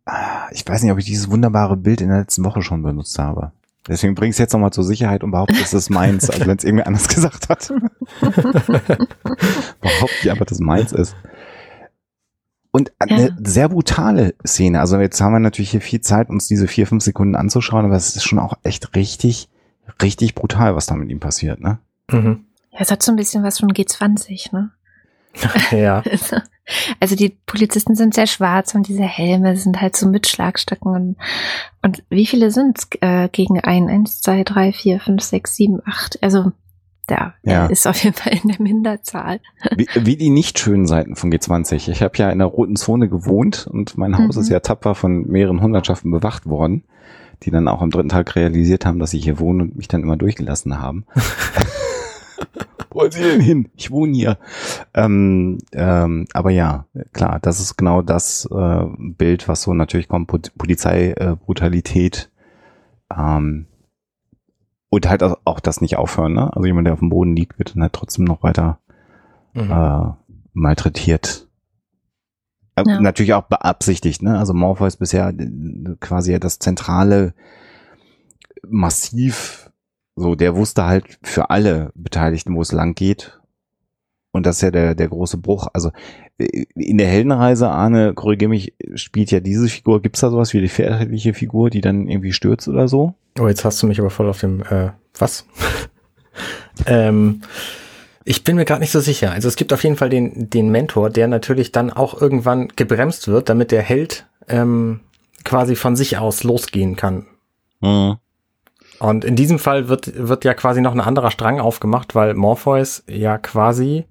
Ah, Ich weiß nicht, ob ich dieses wunderbare Bild in der letzten Woche schon benutzt habe. Deswegen bringe ich es jetzt nochmal zur Sicherheit und behaupte, es ist meins, also wenn es irgendwer anders gesagt hat. behaupte ich einfach, dass es meins ist. Und eine Ja. sehr brutale Szene. Also jetzt haben wir natürlich hier viel Zeit, uns diese vier, fünf Sekunden anzuschauen, aber es ist schon auch echt richtig, richtig brutal, was da mit ihm passiert, ne? Mhm. Ja, es hat so ein bisschen was von G20, ne? ja. Also die Polizisten sind sehr schwarz und diese Helme sind halt so mit Schlagstöcken. Und, und wie viele sind es äh, gegen ein? Eins, zwei, drei, vier, fünf, sechs, sieben, acht. Also ja, ja. ist auf jeden Fall in der Minderzahl. Wie, wie die nicht schönen Seiten von G20. Ich habe ja in der roten Zone gewohnt und mein Haus mhm. ist ja tapfer von mehreren Hundertschaften bewacht worden, die dann auch am dritten Tag realisiert haben, dass ich hier wohne und mich dann immer durchgelassen haben. Wo wollen Sie denn hin? Ich wohne hier. Ähm, ähm, aber ja, klar, das ist genau das äh, Bild, was so natürlich kommt, Polizeibrutalität. Äh, ähm, und halt auch das nicht aufhören, ne? Also jemand, der auf dem Boden liegt, wird dann halt trotzdem noch weiter mhm. äh, malträtiert. Äh, ja. Natürlich auch beabsichtigt, ne? Also Morpheus bisher äh, quasi das zentrale Massiv, so, der wusste halt für alle Beteiligten, wo es lang geht. Und das ist ja der, der große Bruch. Also äh, in der Heldenreise, Arne, korrigiere mich, spielt ja diese Figur. Gibt's da sowas wie die väterliche Figur, die dann irgendwie stürzt oder so? Oh, jetzt hast du mich aber voll auf dem, äh, was? ähm, ich bin mir gerade nicht so sicher. Also es gibt auf jeden Fall den, den Mentor, der natürlich dann auch irgendwann gebremst wird, damit der Held ähm, quasi von sich aus losgehen kann. Mhm. Und in diesem Fall wird, wird ja quasi noch ein anderer Strang aufgemacht, weil Morpheus ja quasi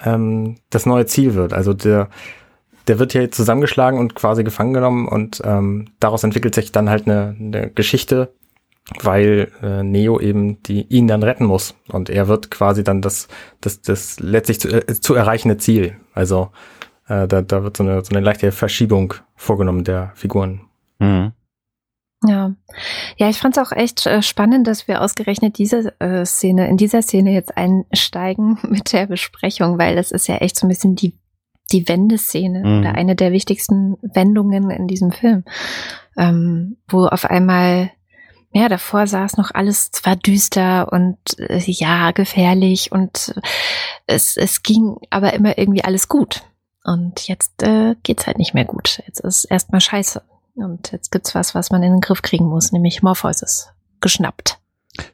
ähm, das neue Ziel wird. Also der, der wird hier zusammengeschlagen und quasi gefangen genommen und ähm, daraus entwickelt sich dann halt eine, eine Geschichte, weil äh, Neo eben die ihn dann retten muss und er wird quasi dann das das das letztlich zu, äh, zu erreichende Ziel. Also äh, da, da wird so eine so eine leichte Verschiebung vorgenommen der Figuren. Mhm. Ja, ja, ich fand es auch echt äh, spannend, dass wir ausgerechnet diese äh, Szene, in dieser Szene jetzt einsteigen mit der Besprechung, weil das ist ja echt so ein bisschen die die Wendeszene mhm. oder eine der wichtigsten Wendungen in diesem Film, ähm, wo auf einmal ja, davor saß noch alles zwar düster und äh, ja, gefährlich und es, es ging aber immer irgendwie alles gut. Und jetzt äh, geht's halt nicht mehr gut. Jetzt ist erstmal scheiße. Und jetzt gibt's was, was man in den Griff kriegen muss, nämlich Morpheus geschnappt.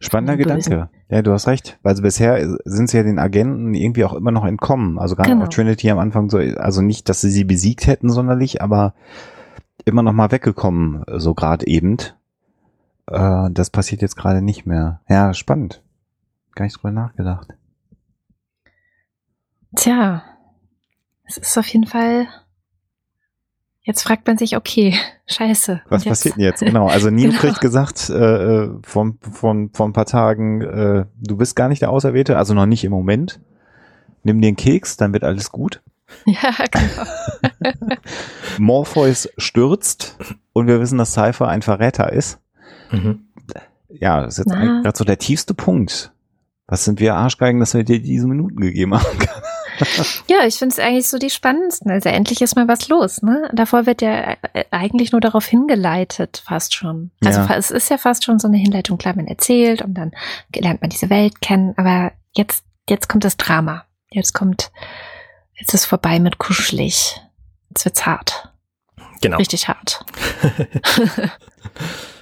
Spannender Gedanke. Ja, du hast recht. Also bisher sind sie ja den Agenten irgendwie auch immer noch entkommen. Also gerade genau. auch Trinity am Anfang so, also nicht, dass sie sie besiegt hätten sonderlich, aber immer noch mal weggekommen, so gerade eben. Äh, das passiert jetzt gerade nicht mehr. Ja, spannend. Gar nicht drüber nachgedacht. Tja, es ist auf jeden Fall Jetzt fragt man sich, okay, scheiße. Was passiert denn jetzt? Genau. Also Neo genau. kriegt gesagt äh, von, von, von ein paar Tagen, äh, du bist gar nicht der Auserwählte, also noch nicht im Moment. Nimm dir einen Keks, dann wird alles gut. Ja, genau. Morpheus stürzt und wir wissen, dass Cypher ein Verräter ist. Mhm. Ja, das ist jetzt gerade so der tiefste Punkt. Was sind wir Arschgeigen, dass wir dir diese Minuten gegeben haben? ja, ich finde es eigentlich so die spannendsten. Also endlich ist mal was los. Ne? Davor wird ja äh, eigentlich nur darauf hingeleitet, fast schon. Also ja. es ist ja fast schon so eine Hinleitung. Klar, man erzählt und dann lernt man diese Welt kennen. Aber jetzt, jetzt kommt das Drama. Jetzt kommt, jetzt ist vorbei mit kuschelig. Jetzt wird's hart. Genau. Richtig hart.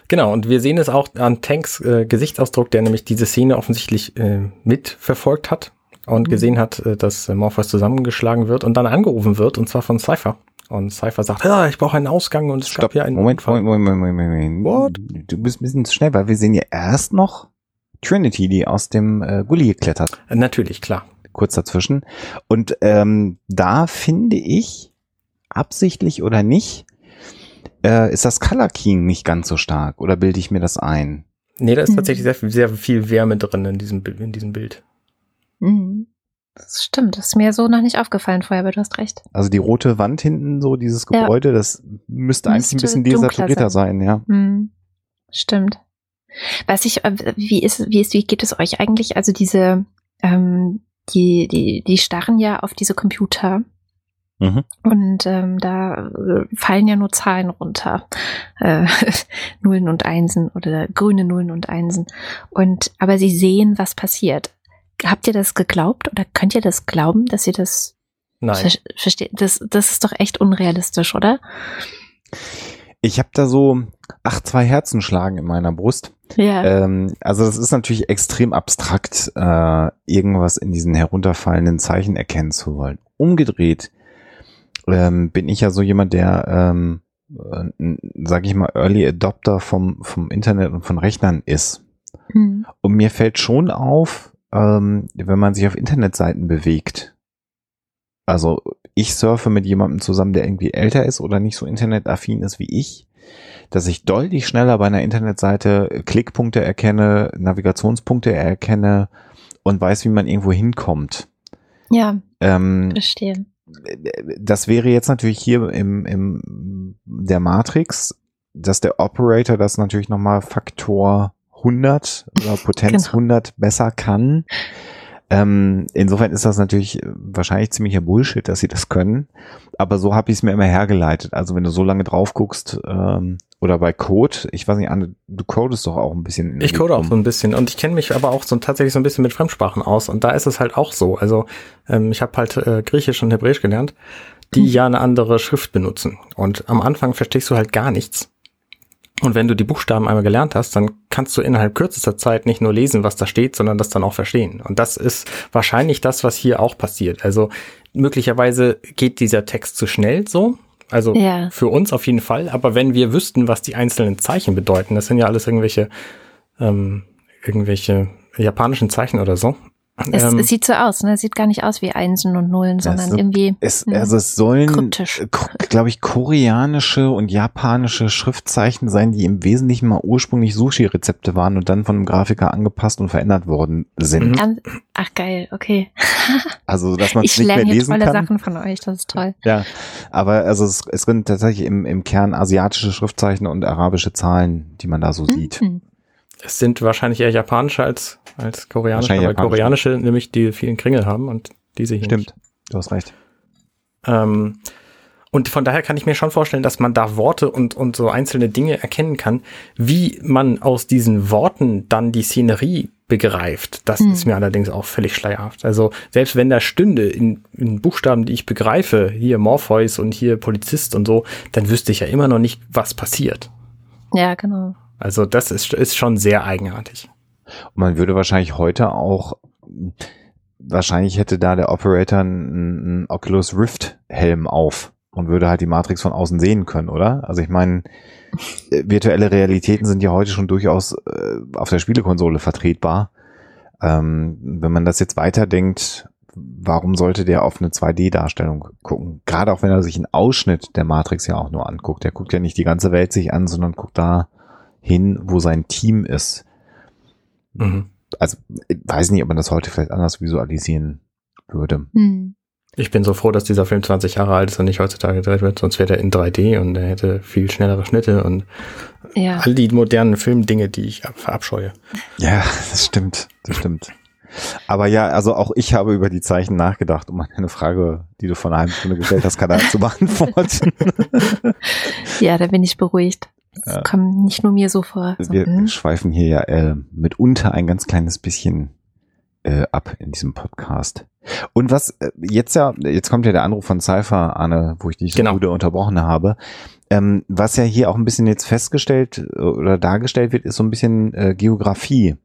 Genau, und wir sehen es auch an Tanks äh, Gesichtsausdruck, der nämlich diese Szene offensichtlich äh, mitverfolgt hat und mhm. gesehen hat, äh, dass Morpheus zusammengeschlagen wird und dann angerufen wird, und zwar von Cypher. Und Cypher sagt, ja, ich brauche einen Ausgang und es Stopp. gab hier einen Moment, Moment, Moment, Moment, Moment, What? Du bist ein bisschen zu schnell, weil wir sehen ja erst noch Trinity, die aus dem äh, Gully geklettert. Äh, natürlich, klar. Kurz dazwischen. Und ähm, da finde ich, absichtlich oder nicht, äh, ist das Color King nicht ganz so stark. Oder bilde ich mir das ein? Nee, da ist hm. tatsächlich sehr, sehr viel Wärme drin in diesem, in diesem Bild. Mhm. Das stimmt, das ist mir so noch nicht aufgefallen vorher, aber du hast recht. Also die rote Wand hinten, so dieses Gebäude, ja. das müsste, müsste eigentlich ein bisschen desaturierter sein. sein, ja. Mhm. Stimmt. Was ich, äh, wie ist, wie ist, wie geht es euch eigentlich? Also diese, ähm, die, die, die starren ja auf diese Computer. Mhm. Und ähm, da äh, fallen ja nur Zahlen runter. Äh, Nullen und Einsen oder grüne Nullen und Einsen. Und aber sie sehen, was passiert habt ihr das geglaubt oder könnt ihr das glauben, dass ihr das Nein. versteht? Das, das ist doch echt unrealistisch, oder? Ich habe da so ach, zwei Herzen schlagen in meiner Brust. Ja. Ähm, also das ist natürlich extrem abstrakt, äh, irgendwas in diesen herunterfallenden Zeichen erkennen zu wollen. Umgedreht ähm, bin ich ja so jemand, der, ähm, äh, sag ich mal, Early Adopter vom, vom Internet und von Rechnern ist. Mhm. Und mir fällt schon auf, ähm, wenn man sich auf Internetseiten bewegt. Also ich surfe mit jemandem zusammen, der irgendwie älter ist oder nicht so internetaffin ist wie ich, dass ich deutlich schneller bei einer Internetseite Klickpunkte erkenne, Navigationspunkte erkenne und weiß, wie man irgendwo hinkommt. Ja, ähm, verstehe. Das wäre jetzt natürlich hier im, im der Matrix, dass der Operator das natürlich nochmal Faktor 100 oder Potenz genau. 100 besser kann. Ähm, insofern ist das natürlich wahrscheinlich ziemlicher Bullshit, dass sie das können. Aber so habe ich es mir immer hergeleitet. Also wenn du so lange drauf guckst, ähm, oder bei Code, ich weiß nicht, Anne, du codest doch auch ein bisschen. Ich code auch so ein bisschen und ich kenne mich aber auch so tatsächlich so ein bisschen mit Fremdsprachen aus und da ist es halt auch so. Also ähm, ich habe halt äh, Griechisch und Hebräisch gelernt, die hm. ja eine andere Schrift benutzen. Und am Anfang verstehst du halt gar nichts. Und wenn du die Buchstaben einmal gelernt hast, dann kannst du innerhalb kürzester Zeit nicht nur lesen, was da steht, sondern das dann auch verstehen. Und das ist wahrscheinlich das, was hier auch passiert. Also möglicherweise geht dieser Text zu schnell so. Also ja. für uns auf jeden Fall. Aber wenn wir wüssten, was die einzelnen Zeichen bedeuten, das sind ja alles irgendwelche, ähm, irgendwelche japanischen Zeichen oder so, es, ähm, es, sieht so aus, ne? Es sieht gar nicht aus wie Einsen und Nullen, sondern so, irgendwie. Es, hm, also es sollen, glaube ich, koreanische und japanische Schriftzeichen sein, die im Wesentlichen mal ursprünglich Sushi-Rezepte waren und dann von einem Grafiker angepasst und verändert worden sind. Mhm. Ach geil, okay. also, dass man es nicht mehr lesen tolle kann. Sachen von euch, das ist toll. Ja, aber also es, es sind tatsächlich im, im Kern asiatische Schriftzeichen und arabische Zahlen, die man da so mhm. sieht. Es sind wahrscheinlich eher japanische als, als koreanische, weil japanische. koreanische nämlich die vielen Kringel haben und diese hier Stimmt, nicht. du hast recht. Ähm, und von daher kann ich mir schon vorstellen, dass man da Worte und, und so einzelne Dinge erkennen kann. Wie man aus diesen Worten dann die Szenerie begreift, das hm. ist mir allerdings auch völlig schleierhaft. Also selbst wenn da stünde in, in Buchstaben, die ich begreife, hier Morpheus und hier Polizist und so, dann wüsste ich ja immer noch nicht, was passiert. Ja, genau. Also das ist, ist schon sehr eigenartig. Und man würde wahrscheinlich heute auch, wahrscheinlich hätte da der Operator einen, Oculus Rift Helm auf und würde halt die Matrix von außen sehen können, oder? Also ich meine, äh, virtuelle Realitäten sind ja heute schon durchaus äh, auf der Spielekonsole vertretbar. Ähm, wenn man das jetzt weiterdenkt, warum sollte der auf eine 2D-Darstellung gucken? Gerade auch wenn er sich einen Ausschnitt der Matrix ja auch nur anguckt. Der guckt ja nicht die ganze Welt sich an, sondern guckt da hin, wo sein Team ist. Mhm. Also, ich weiß nicht, ob man das heute vielleicht anders visualisieren würde. Mhm. Ich bin so froh, dass dieser Film 20 Jahre alt ist und nicht heutzutage gedreht wird, sonst wäre er in 3D und er hätte viel schnellere Schnitte und ja. all die modernen Filmdinge, die ich verabscheue. Ja, das stimmt, das stimmt. Aber ja, also auch ich habe über die Zeichen nachgedacht, um eine Frage, die du von einer halben Stunde gestellt hast, gerade zu beantworten. ja, da bin ich beruhigt. Das ja. kommt nicht nur mir so vor. So, Wir hm? schweifen hier ja äh, mitunter ein ganz kleines bisschen äh, ab in diesem Podcast. Und was äh, jetzt ja, jetzt kommt ja der Anruf von Cypher, Anne, wo ich dich genau. so unterbrochen habe. Ähm, was ja hier auch ein bisschen jetzt festgestellt äh, oder dargestellt wird, ist so ein bisschen äh, Geografie.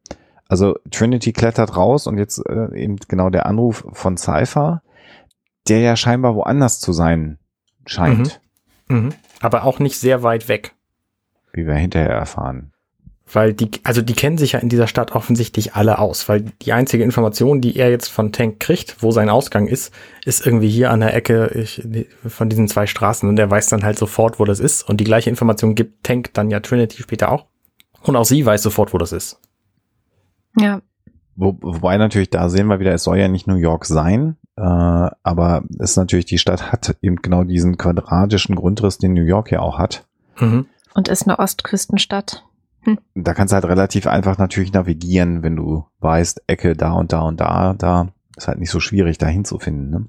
Also Trinity klettert raus und jetzt äh, eben genau der Anruf von Cypher, der ja scheinbar woanders zu sein scheint. Mhm. Mhm. Aber auch nicht sehr weit weg wie wir hinterher erfahren. Weil die, also die kennen sich ja in dieser Stadt offensichtlich alle aus, weil die einzige Information, die er jetzt von Tank kriegt, wo sein Ausgang ist, ist irgendwie hier an der Ecke ich, von diesen zwei Straßen und er weiß dann halt sofort, wo das ist. Und die gleiche Information gibt Tank dann ja Trinity später auch. Und auch sie weiß sofort, wo das ist. Ja. Wo, wobei natürlich da sehen wir wieder, es soll ja nicht New York sein, äh, aber es ist natürlich, die Stadt hat eben genau diesen quadratischen Grundriss, den New York ja auch hat. Mhm. Und ist eine Ostküstenstadt. Hm. Da kannst du halt relativ einfach natürlich navigieren, wenn du weißt, Ecke da und da und da, da ist halt nicht so schwierig, da hinzufinden. Ne?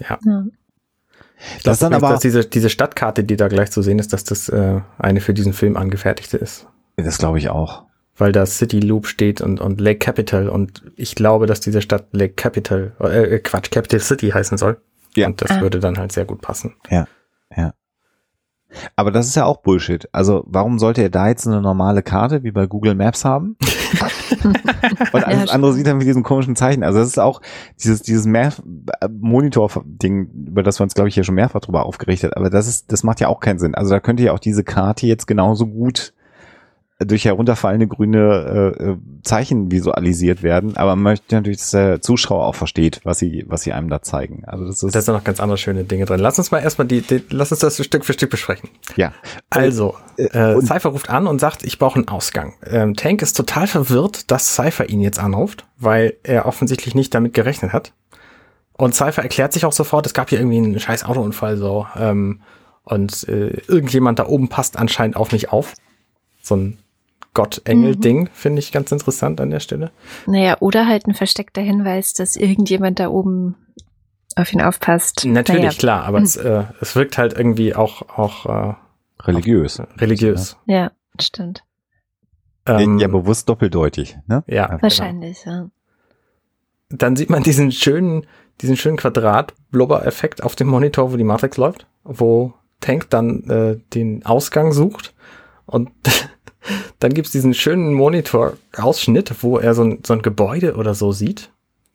Ja. ja. Ich glaube dann aber, dass diese, diese Stadtkarte, die da gleich zu sehen ist, dass das äh, eine für diesen Film angefertigte ist. Das glaube ich auch. Weil da City Loop steht und, und Lake Capital und ich glaube, dass diese Stadt Lake Capital, äh, Quatsch, Capital City heißen soll. Ja. Und das ah. würde dann halt sehr gut passen. Ja. Aber das ist ja auch Bullshit. Also warum sollte er da jetzt eine normale Karte wie bei Google Maps haben? Und alles andere sieht dann mit diesen komischen Zeichen. Also das ist auch dieses, dieses Monitor-Ding, über das wir uns, glaube ich, hier schon mehrfach drüber aufgerichtet. Aber das ist, das macht ja auch keinen Sinn. Also da könnte ja auch diese Karte jetzt genauso gut durch herunterfallende grüne äh, äh, Zeichen visualisiert werden, aber man möchte natürlich, dass der Zuschauer auch versteht, was sie, was sie einem da zeigen. Also das ist. Da sind noch ganz andere schöne Dinge drin. Lass uns mal erstmal die, die lass uns das Stück für Stück besprechen. Ja. Also, äh, äh Cypher ruft an und sagt, ich brauche einen Ausgang. Ähm, Tank ist total verwirrt, dass Cypher ihn jetzt anruft, weil er offensichtlich nicht damit gerechnet hat. Und Cypher erklärt sich auch sofort, es gab hier irgendwie einen scheiß Autounfall so. Ähm, und äh, irgendjemand da oben passt anscheinend auf mich auf. So ein Gott-Engel-Ding, mhm. finde ich ganz interessant an der Stelle. Naja, oder halt ein versteckter Hinweis, dass irgendjemand da oben auf ihn aufpasst. Natürlich, naja. klar, aber mhm. es, äh, es wirkt halt irgendwie auch, auch äh, religiös. Auch religiös. Ja, stimmt. Ähm, ja, bewusst doppeldeutig, ne? Ja. Genau. Wahrscheinlich, genau. ja. Dann sieht man diesen schönen, diesen schönen Quadrat-Blubber-Effekt auf dem Monitor, wo die Matrix läuft, wo Tank dann äh, den Ausgang sucht und Dann gibt's diesen schönen Monitor-Ausschnitt, wo er so ein, so ein Gebäude oder so sieht.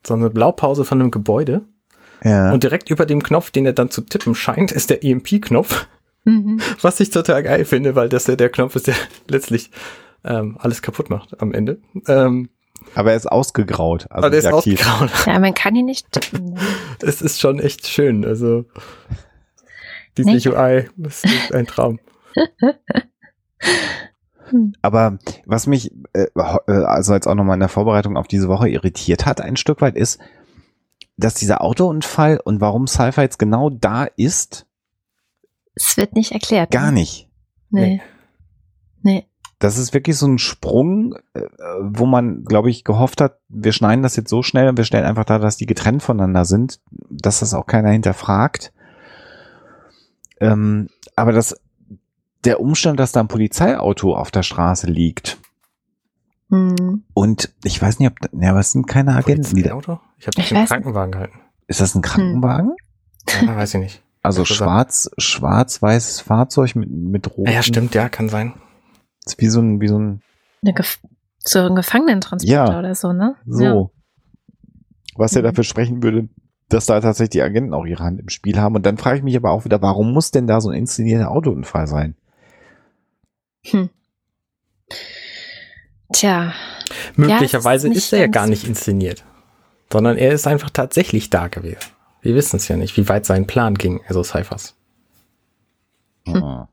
So eine Blaupause von einem Gebäude. Ja. Und direkt über dem Knopf, den er dann zu tippen scheint, ist der EMP-Knopf. Mhm. Was ich total geil finde, weil das ja der Knopf ist, der letztlich ähm, alles kaputt macht am Ende. Ähm, aber er ist ausgegraut. Also aber er ist aktiv. ausgegraut. Ja, man kann ihn nicht tippen. Ne? es ist schon echt schön. Also diese nicht? UI ist ein Traum. Hm. Aber was mich äh, äh, also jetzt auch nochmal in der Vorbereitung auf diese Woche irritiert hat, ein Stück weit, ist, dass dieser Autounfall und warum Cypher jetzt genau da ist. Es wird nicht erklärt. Gar ne? nicht. Nee. Nee. Das ist wirklich so ein Sprung, äh, wo man, glaube ich, gehofft hat, wir schneiden das jetzt so schnell und wir stellen einfach da, dass die getrennt voneinander sind, dass das auch keiner hinterfragt. Ähm, aber das der Umstand, dass da ein Polizeiauto auf der Straße liegt. Hm. Und ich weiß nicht, ob, ja, aber es sind keine Agenten. Polizeiauto? Ich habe das im Krankenwagen gehalten. Ist das ein Krankenwagen? Hm. Ja, weiß ich nicht. Also schwarz, schwarz-weißes Fahrzeug mit, mit roten. Ja, stimmt, ja, kann sein. Ist wie so ein, wie so ein. Eine Gef so ein Gefangenentransporter ja, oder so, ne? So. Ja. Was ja mhm. dafür sprechen würde, dass da tatsächlich die Agenten auch ihre Hand im Spiel haben. Und dann frage ich mich aber auch wieder, warum muss denn da so ein inszenierter Autounfall sein? Hm. Tja. Möglicherweise ja, ist, ist er ja gar nicht inszeniert, sondern er ist einfach tatsächlich da gewesen. Wir wissen es ja nicht, wie weit sein Plan ging, also Cyphers. Hm.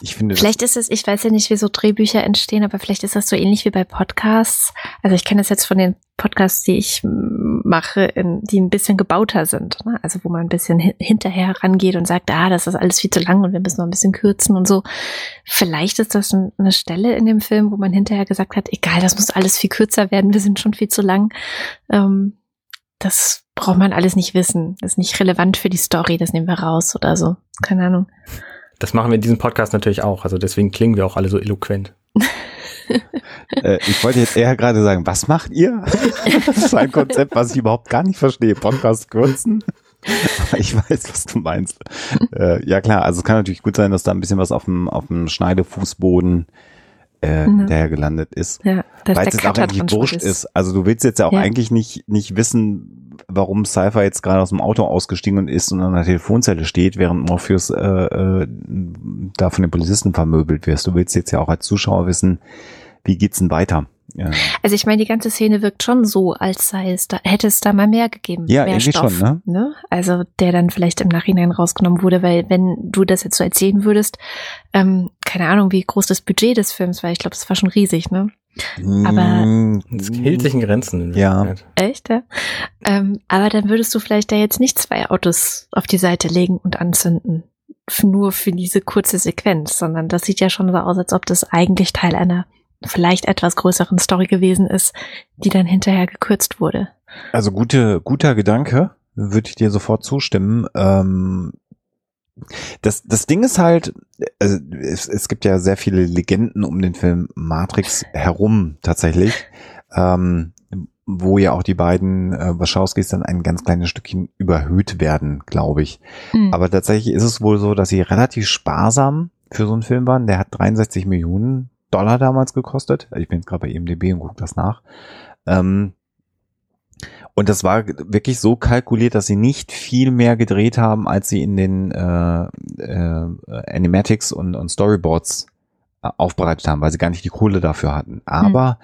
Ich finde vielleicht ist es, ich weiß ja nicht, wie so Drehbücher entstehen, aber vielleicht ist das so ähnlich wie bei Podcasts. Also ich kenne das jetzt von den Podcasts, die ich mache, die ein bisschen gebauter sind. Ne? Also wo man ein bisschen hinterher rangeht und sagt, ah, das ist alles viel zu lang und wir müssen noch ein bisschen kürzen und so. Vielleicht ist das eine Stelle in dem Film, wo man hinterher gesagt hat, egal, das muss alles viel kürzer werden, wir sind schon viel zu lang. Ähm, das braucht man alles nicht wissen. Das ist nicht relevant für die Story, das nehmen wir raus oder so. Keine Ahnung. Das machen wir in diesem Podcast natürlich auch. Also deswegen klingen wir auch alle so eloquent. äh, ich wollte jetzt eher gerade sagen, was macht ihr? das ist ein Konzept, was ich überhaupt gar nicht verstehe. Podcast kürzen. Aber ich weiß, was du meinst. Äh, ja klar, also es kann natürlich gut sein, dass da ein bisschen was auf dem, auf dem Schneidefußboden äh, mhm. der gelandet ist. Ja, weil es auch eigentlich wurscht ist. ist. Also du willst jetzt ja auch ja. eigentlich nicht, nicht wissen, warum Cypher jetzt gerade aus dem Auto ausgestiegen ist und an der Telefonzelle steht, während Morpheus äh, äh, da von den Polizisten vermöbelt wirst. Du willst jetzt ja auch als Zuschauer wissen, wie geht's denn weiter? Ja. Also ich meine, die ganze Szene wirkt schon so, als sei es da, hätte es da mal mehr gegeben. Ja, mehr irgendwie Stoff, schon, ne? ne? Also der dann vielleicht im Nachhinein rausgenommen wurde, weil wenn du das jetzt so erzählen würdest, ähm, keine Ahnung, wie groß das Budget des Films war, ich glaube, das war schon riesig, ne? Aber mm, es hielt sich in Grenzen. In ja. Echt, ja? Ähm, aber dann würdest du vielleicht da jetzt nicht zwei Autos auf die Seite legen und anzünden. Nur für diese kurze Sequenz, sondern das sieht ja schon so aus, als ob das eigentlich Teil einer vielleicht etwas größeren Story gewesen ist, die dann hinterher gekürzt wurde. Also gute, guter Gedanke, würde ich dir sofort zustimmen. Ähm, das, das Ding ist halt, also es, es gibt ja sehr viele Legenden um den Film Matrix herum tatsächlich. Ähm, wo ja auch die beiden äh, Wachowskis dann ein ganz kleines Stückchen überhöht werden, glaube ich. Mhm. Aber tatsächlich ist es wohl so, dass sie relativ sparsam für so einen Film waren. Der hat 63 Millionen Dollar damals gekostet. Ich bin jetzt gerade bei IMDb und gucke das nach. Ähm, und das war wirklich so kalkuliert, dass sie nicht viel mehr gedreht haben, als sie in den äh, äh, Animatics und, und Storyboards äh, aufbereitet haben, weil sie gar nicht die Kohle dafür hatten. Aber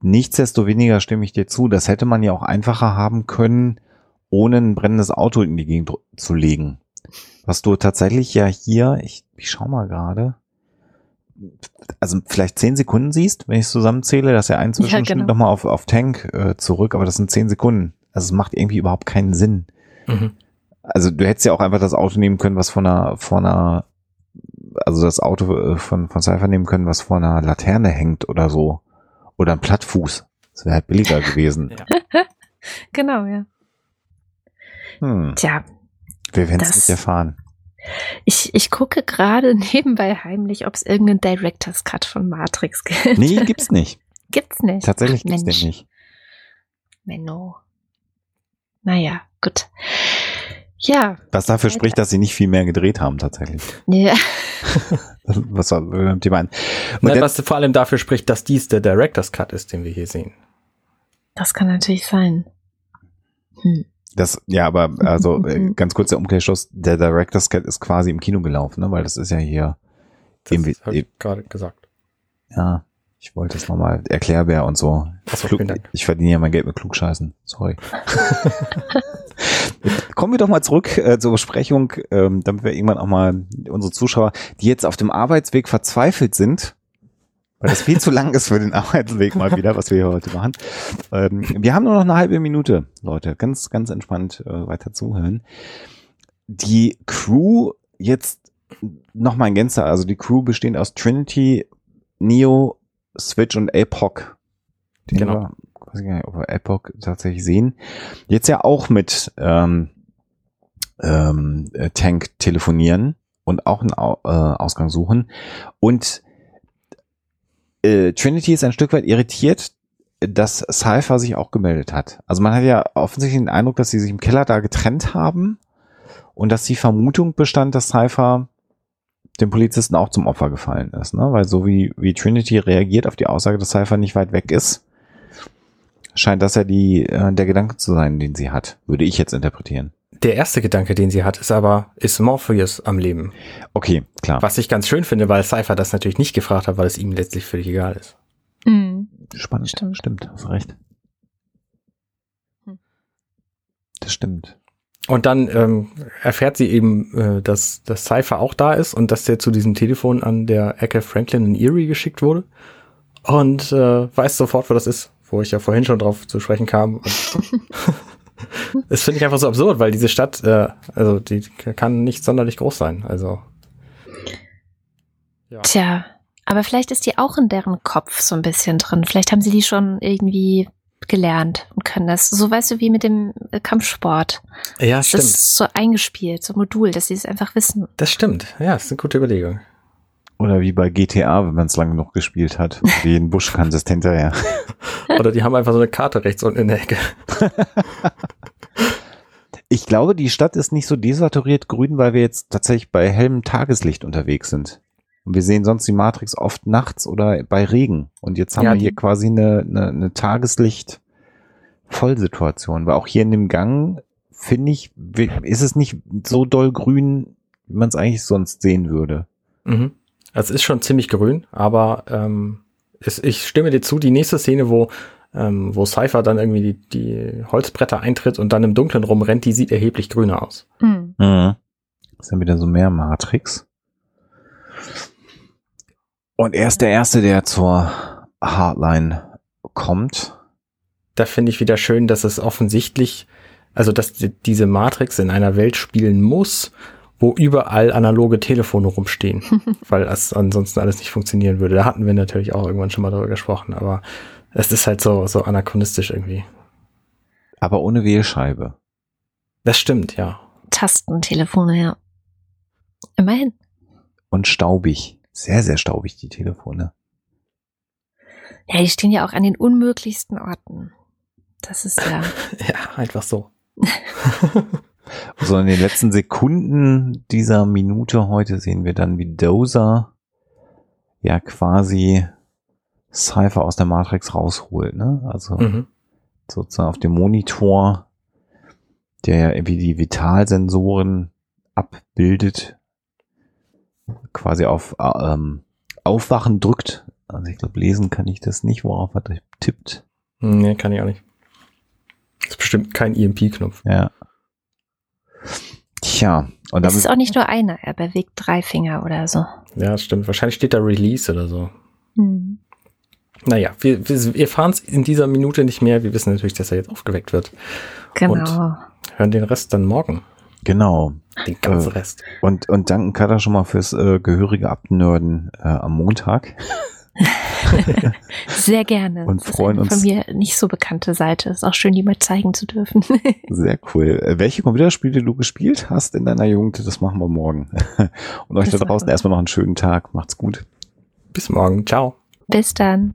mhm. nichtsdestoweniger stimme ich dir zu, das hätte man ja auch einfacher haben können, ohne ein brennendes Auto in die Gegend zu legen. Was du tatsächlich ja hier, ich, ich schau mal gerade, also vielleicht zehn Sekunden siehst, wenn ich es zusammenzähle, dass er einen Zwischenschnitt ja, genau. nochmal auf, auf Tank äh, zurück, aber das sind zehn Sekunden. Also es macht irgendwie überhaupt keinen Sinn. Mhm. Also du hättest ja auch einfach das Auto nehmen können, was von einer, von einer, also das Auto äh, von, von Cypher nehmen können, was vor einer Laterne hängt oder so. Oder ein Plattfuß. Das wäre halt billiger gewesen. Ja. genau, ja. Hm. Tja. Wir werden es nicht erfahren. Ich, ich gucke gerade nebenbei heimlich, ob es irgendeinen Director's Cut von Matrix gibt. Nee, gibt's nicht. Gibt's nicht. Tatsächlich Ach, gibt's den nicht. Menno. Naja, gut. Ja. Was dafür weiter. spricht, dass sie nicht viel mehr gedreht haben, tatsächlich. Ja. was soll mit dem Thema ein? Und was vor allem dafür spricht, dass dies der Director's Cut ist, den wir hier sehen. Das kann natürlich sein. Hm. Das, ja, aber also äh, ganz kurz der Umkehrschluss, der Director's Cut ist quasi im Kino gelaufen, ne? weil das ist ja hier das irgendwie, hab ich gerade gesagt. Ja, ich wollte es nochmal erklärbar und so. Achso, Klug, Dank. Ich verdiene ja mein Geld mit Klugscheißen. Sorry. Kommen wir doch mal zurück äh, zur Besprechung, ähm, damit wir irgendwann auch mal unsere Zuschauer, die jetzt auf dem Arbeitsweg verzweifelt sind, weil das viel zu lang ist für den Arbeitsweg mal wieder, was wir hier heute machen. Ähm, wir haben nur noch eine halbe Minute, Leute. Ganz, ganz entspannt äh, weiter zuhören. Die Crew jetzt noch mal in Gänze, also die Crew besteht aus Trinity, Neo, Switch und Epoch. Den genau. Wir, weiß ich gar nicht, ob wir Epoch tatsächlich sehen. Jetzt ja auch mit ähm, ähm, Tank telefonieren und auch einen Au äh, Ausgang suchen. Und äh, Trinity ist ein Stück weit irritiert, dass Cypher sich auch gemeldet hat. Also man hat ja offensichtlich den Eindruck, dass sie sich im Keller da getrennt haben und dass die Vermutung bestand, dass Cypher dem Polizisten auch zum Opfer gefallen ist, ne? Weil so wie, wie Trinity reagiert auf die Aussage, dass Cypher nicht weit weg ist, scheint das ja die, äh, der Gedanke zu sein, den sie hat, würde ich jetzt interpretieren. Der erste Gedanke, den sie hat, ist aber, ist Morpheus am Leben? Okay, klar. Was ich ganz schön finde, weil Cypher das natürlich nicht gefragt hat, weil es ihm letztlich völlig egal ist. Mhm. Spannend. Stimmt. stimmt, hast recht. Hm. Das stimmt. Und dann ähm, erfährt sie eben, äh, dass, dass Cypher auch da ist und dass der zu diesem Telefon an der Ecke Franklin in Erie geschickt wurde. Und äh, weiß sofort, wo das ist, wo ich ja vorhin schon drauf zu sprechen kam. das finde ich einfach so absurd, weil diese Stadt, äh, also die kann nicht sonderlich groß sein. Also. Ja. Tja, aber vielleicht ist die auch in deren Kopf so ein bisschen drin. Vielleicht haben sie die schon irgendwie gelernt und können das. So weißt du, wie mit dem äh, Kampfsport. Ja, das stimmt. Das ist so eingespielt, so Modul, dass sie es einfach wissen. Das stimmt. Ja, das ist eine gute Überlegung. Oder wie bei GTA, wenn man es lange noch gespielt hat. Wie ein Busch kann es hinterher. Oder die haben einfach so eine Karte rechts unten in der Ecke. Ich glaube, die Stadt ist nicht so desaturiert grün, weil wir jetzt tatsächlich bei hellem Tageslicht unterwegs sind. Und wir sehen sonst die Matrix oft nachts oder bei Regen. Und jetzt haben ja, wir hier quasi eine, eine, eine Tageslicht-Vollsituation. Weil auch hier in dem Gang, finde ich, ist es nicht so doll grün, wie man es eigentlich sonst sehen würde. Mhm. Es ist schon ziemlich grün, aber ähm, es, ich stimme dir zu, die nächste Szene, wo, ähm, wo Cypher dann irgendwie die, die Holzbretter eintritt und dann im Dunkeln rumrennt, die sieht erheblich grüner aus. Mhm. Mhm. Das ist dann wieder so mehr Matrix. Und er ist der Erste, der zur Hardline kommt. Da finde ich wieder schön, dass es offensichtlich, also dass die, diese Matrix in einer Welt spielen muss, wo überall analoge Telefone rumstehen, weil es ansonsten alles nicht funktionieren würde. Da hatten wir natürlich auch irgendwann schon mal darüber gesprochen, aber es ist halt so, so anachronistisch irgendwie. Aber ohne Wählscheibe. Das stimmt, ja. Tastentelefone, ja. Immerhin. Und staubig. Sehr, sehr staubig, die Telefone. Ja, die stehen ja auch an den unmöglichsten Orten. Das ist ja. ja, einfach so. so in den letzten Sekunden dieser Minute heute sehen wir dann, wie Dozer ja quasi Cypher aus der Matrix rausholt, ne? Also mhm. sozusagen auf dem Monitor, der ja irgendwie die Vitalsensoren abbildet, quasi auf ähm, Aufwachen drückt. Also ich glaube, lesen kann ich das nicht, worauf er tippt. Nee, kann ich auch nicht. Das ist bestimmt kein EMP-Knopf. Ja. Tja. Und das ist auch nicht nur einer, er bewegt drei Finger oder so. Ja, stimmt. Wahrscheinlich steht da Release oder so. Hm. Naja, wir, wir, wir fahren es in dieser Minute nicht mehr. Wir wissen natürlich, dass er jetzt aufgeweckt wird. Genau. Und hören den Rest dann morgen. Genau. Den ganzen äh, Rest. Und, und danken Kada schon mal fürs äh, gehörige Abnörden äh, am Montag. Sehr gerne. Und freuen uns. Von mir nicht so bekannte Seite. Ist auch schön, die mal zeigen zu dürfen. Sehr cool. Äh, welche Computerspiele du gespielt hast in deiner Jugend, das machen wir morgen. Und euch das da draußen erstmal noch einen schönen Tag. Macht's gut. Bis morgen. Ciao. Bis dann.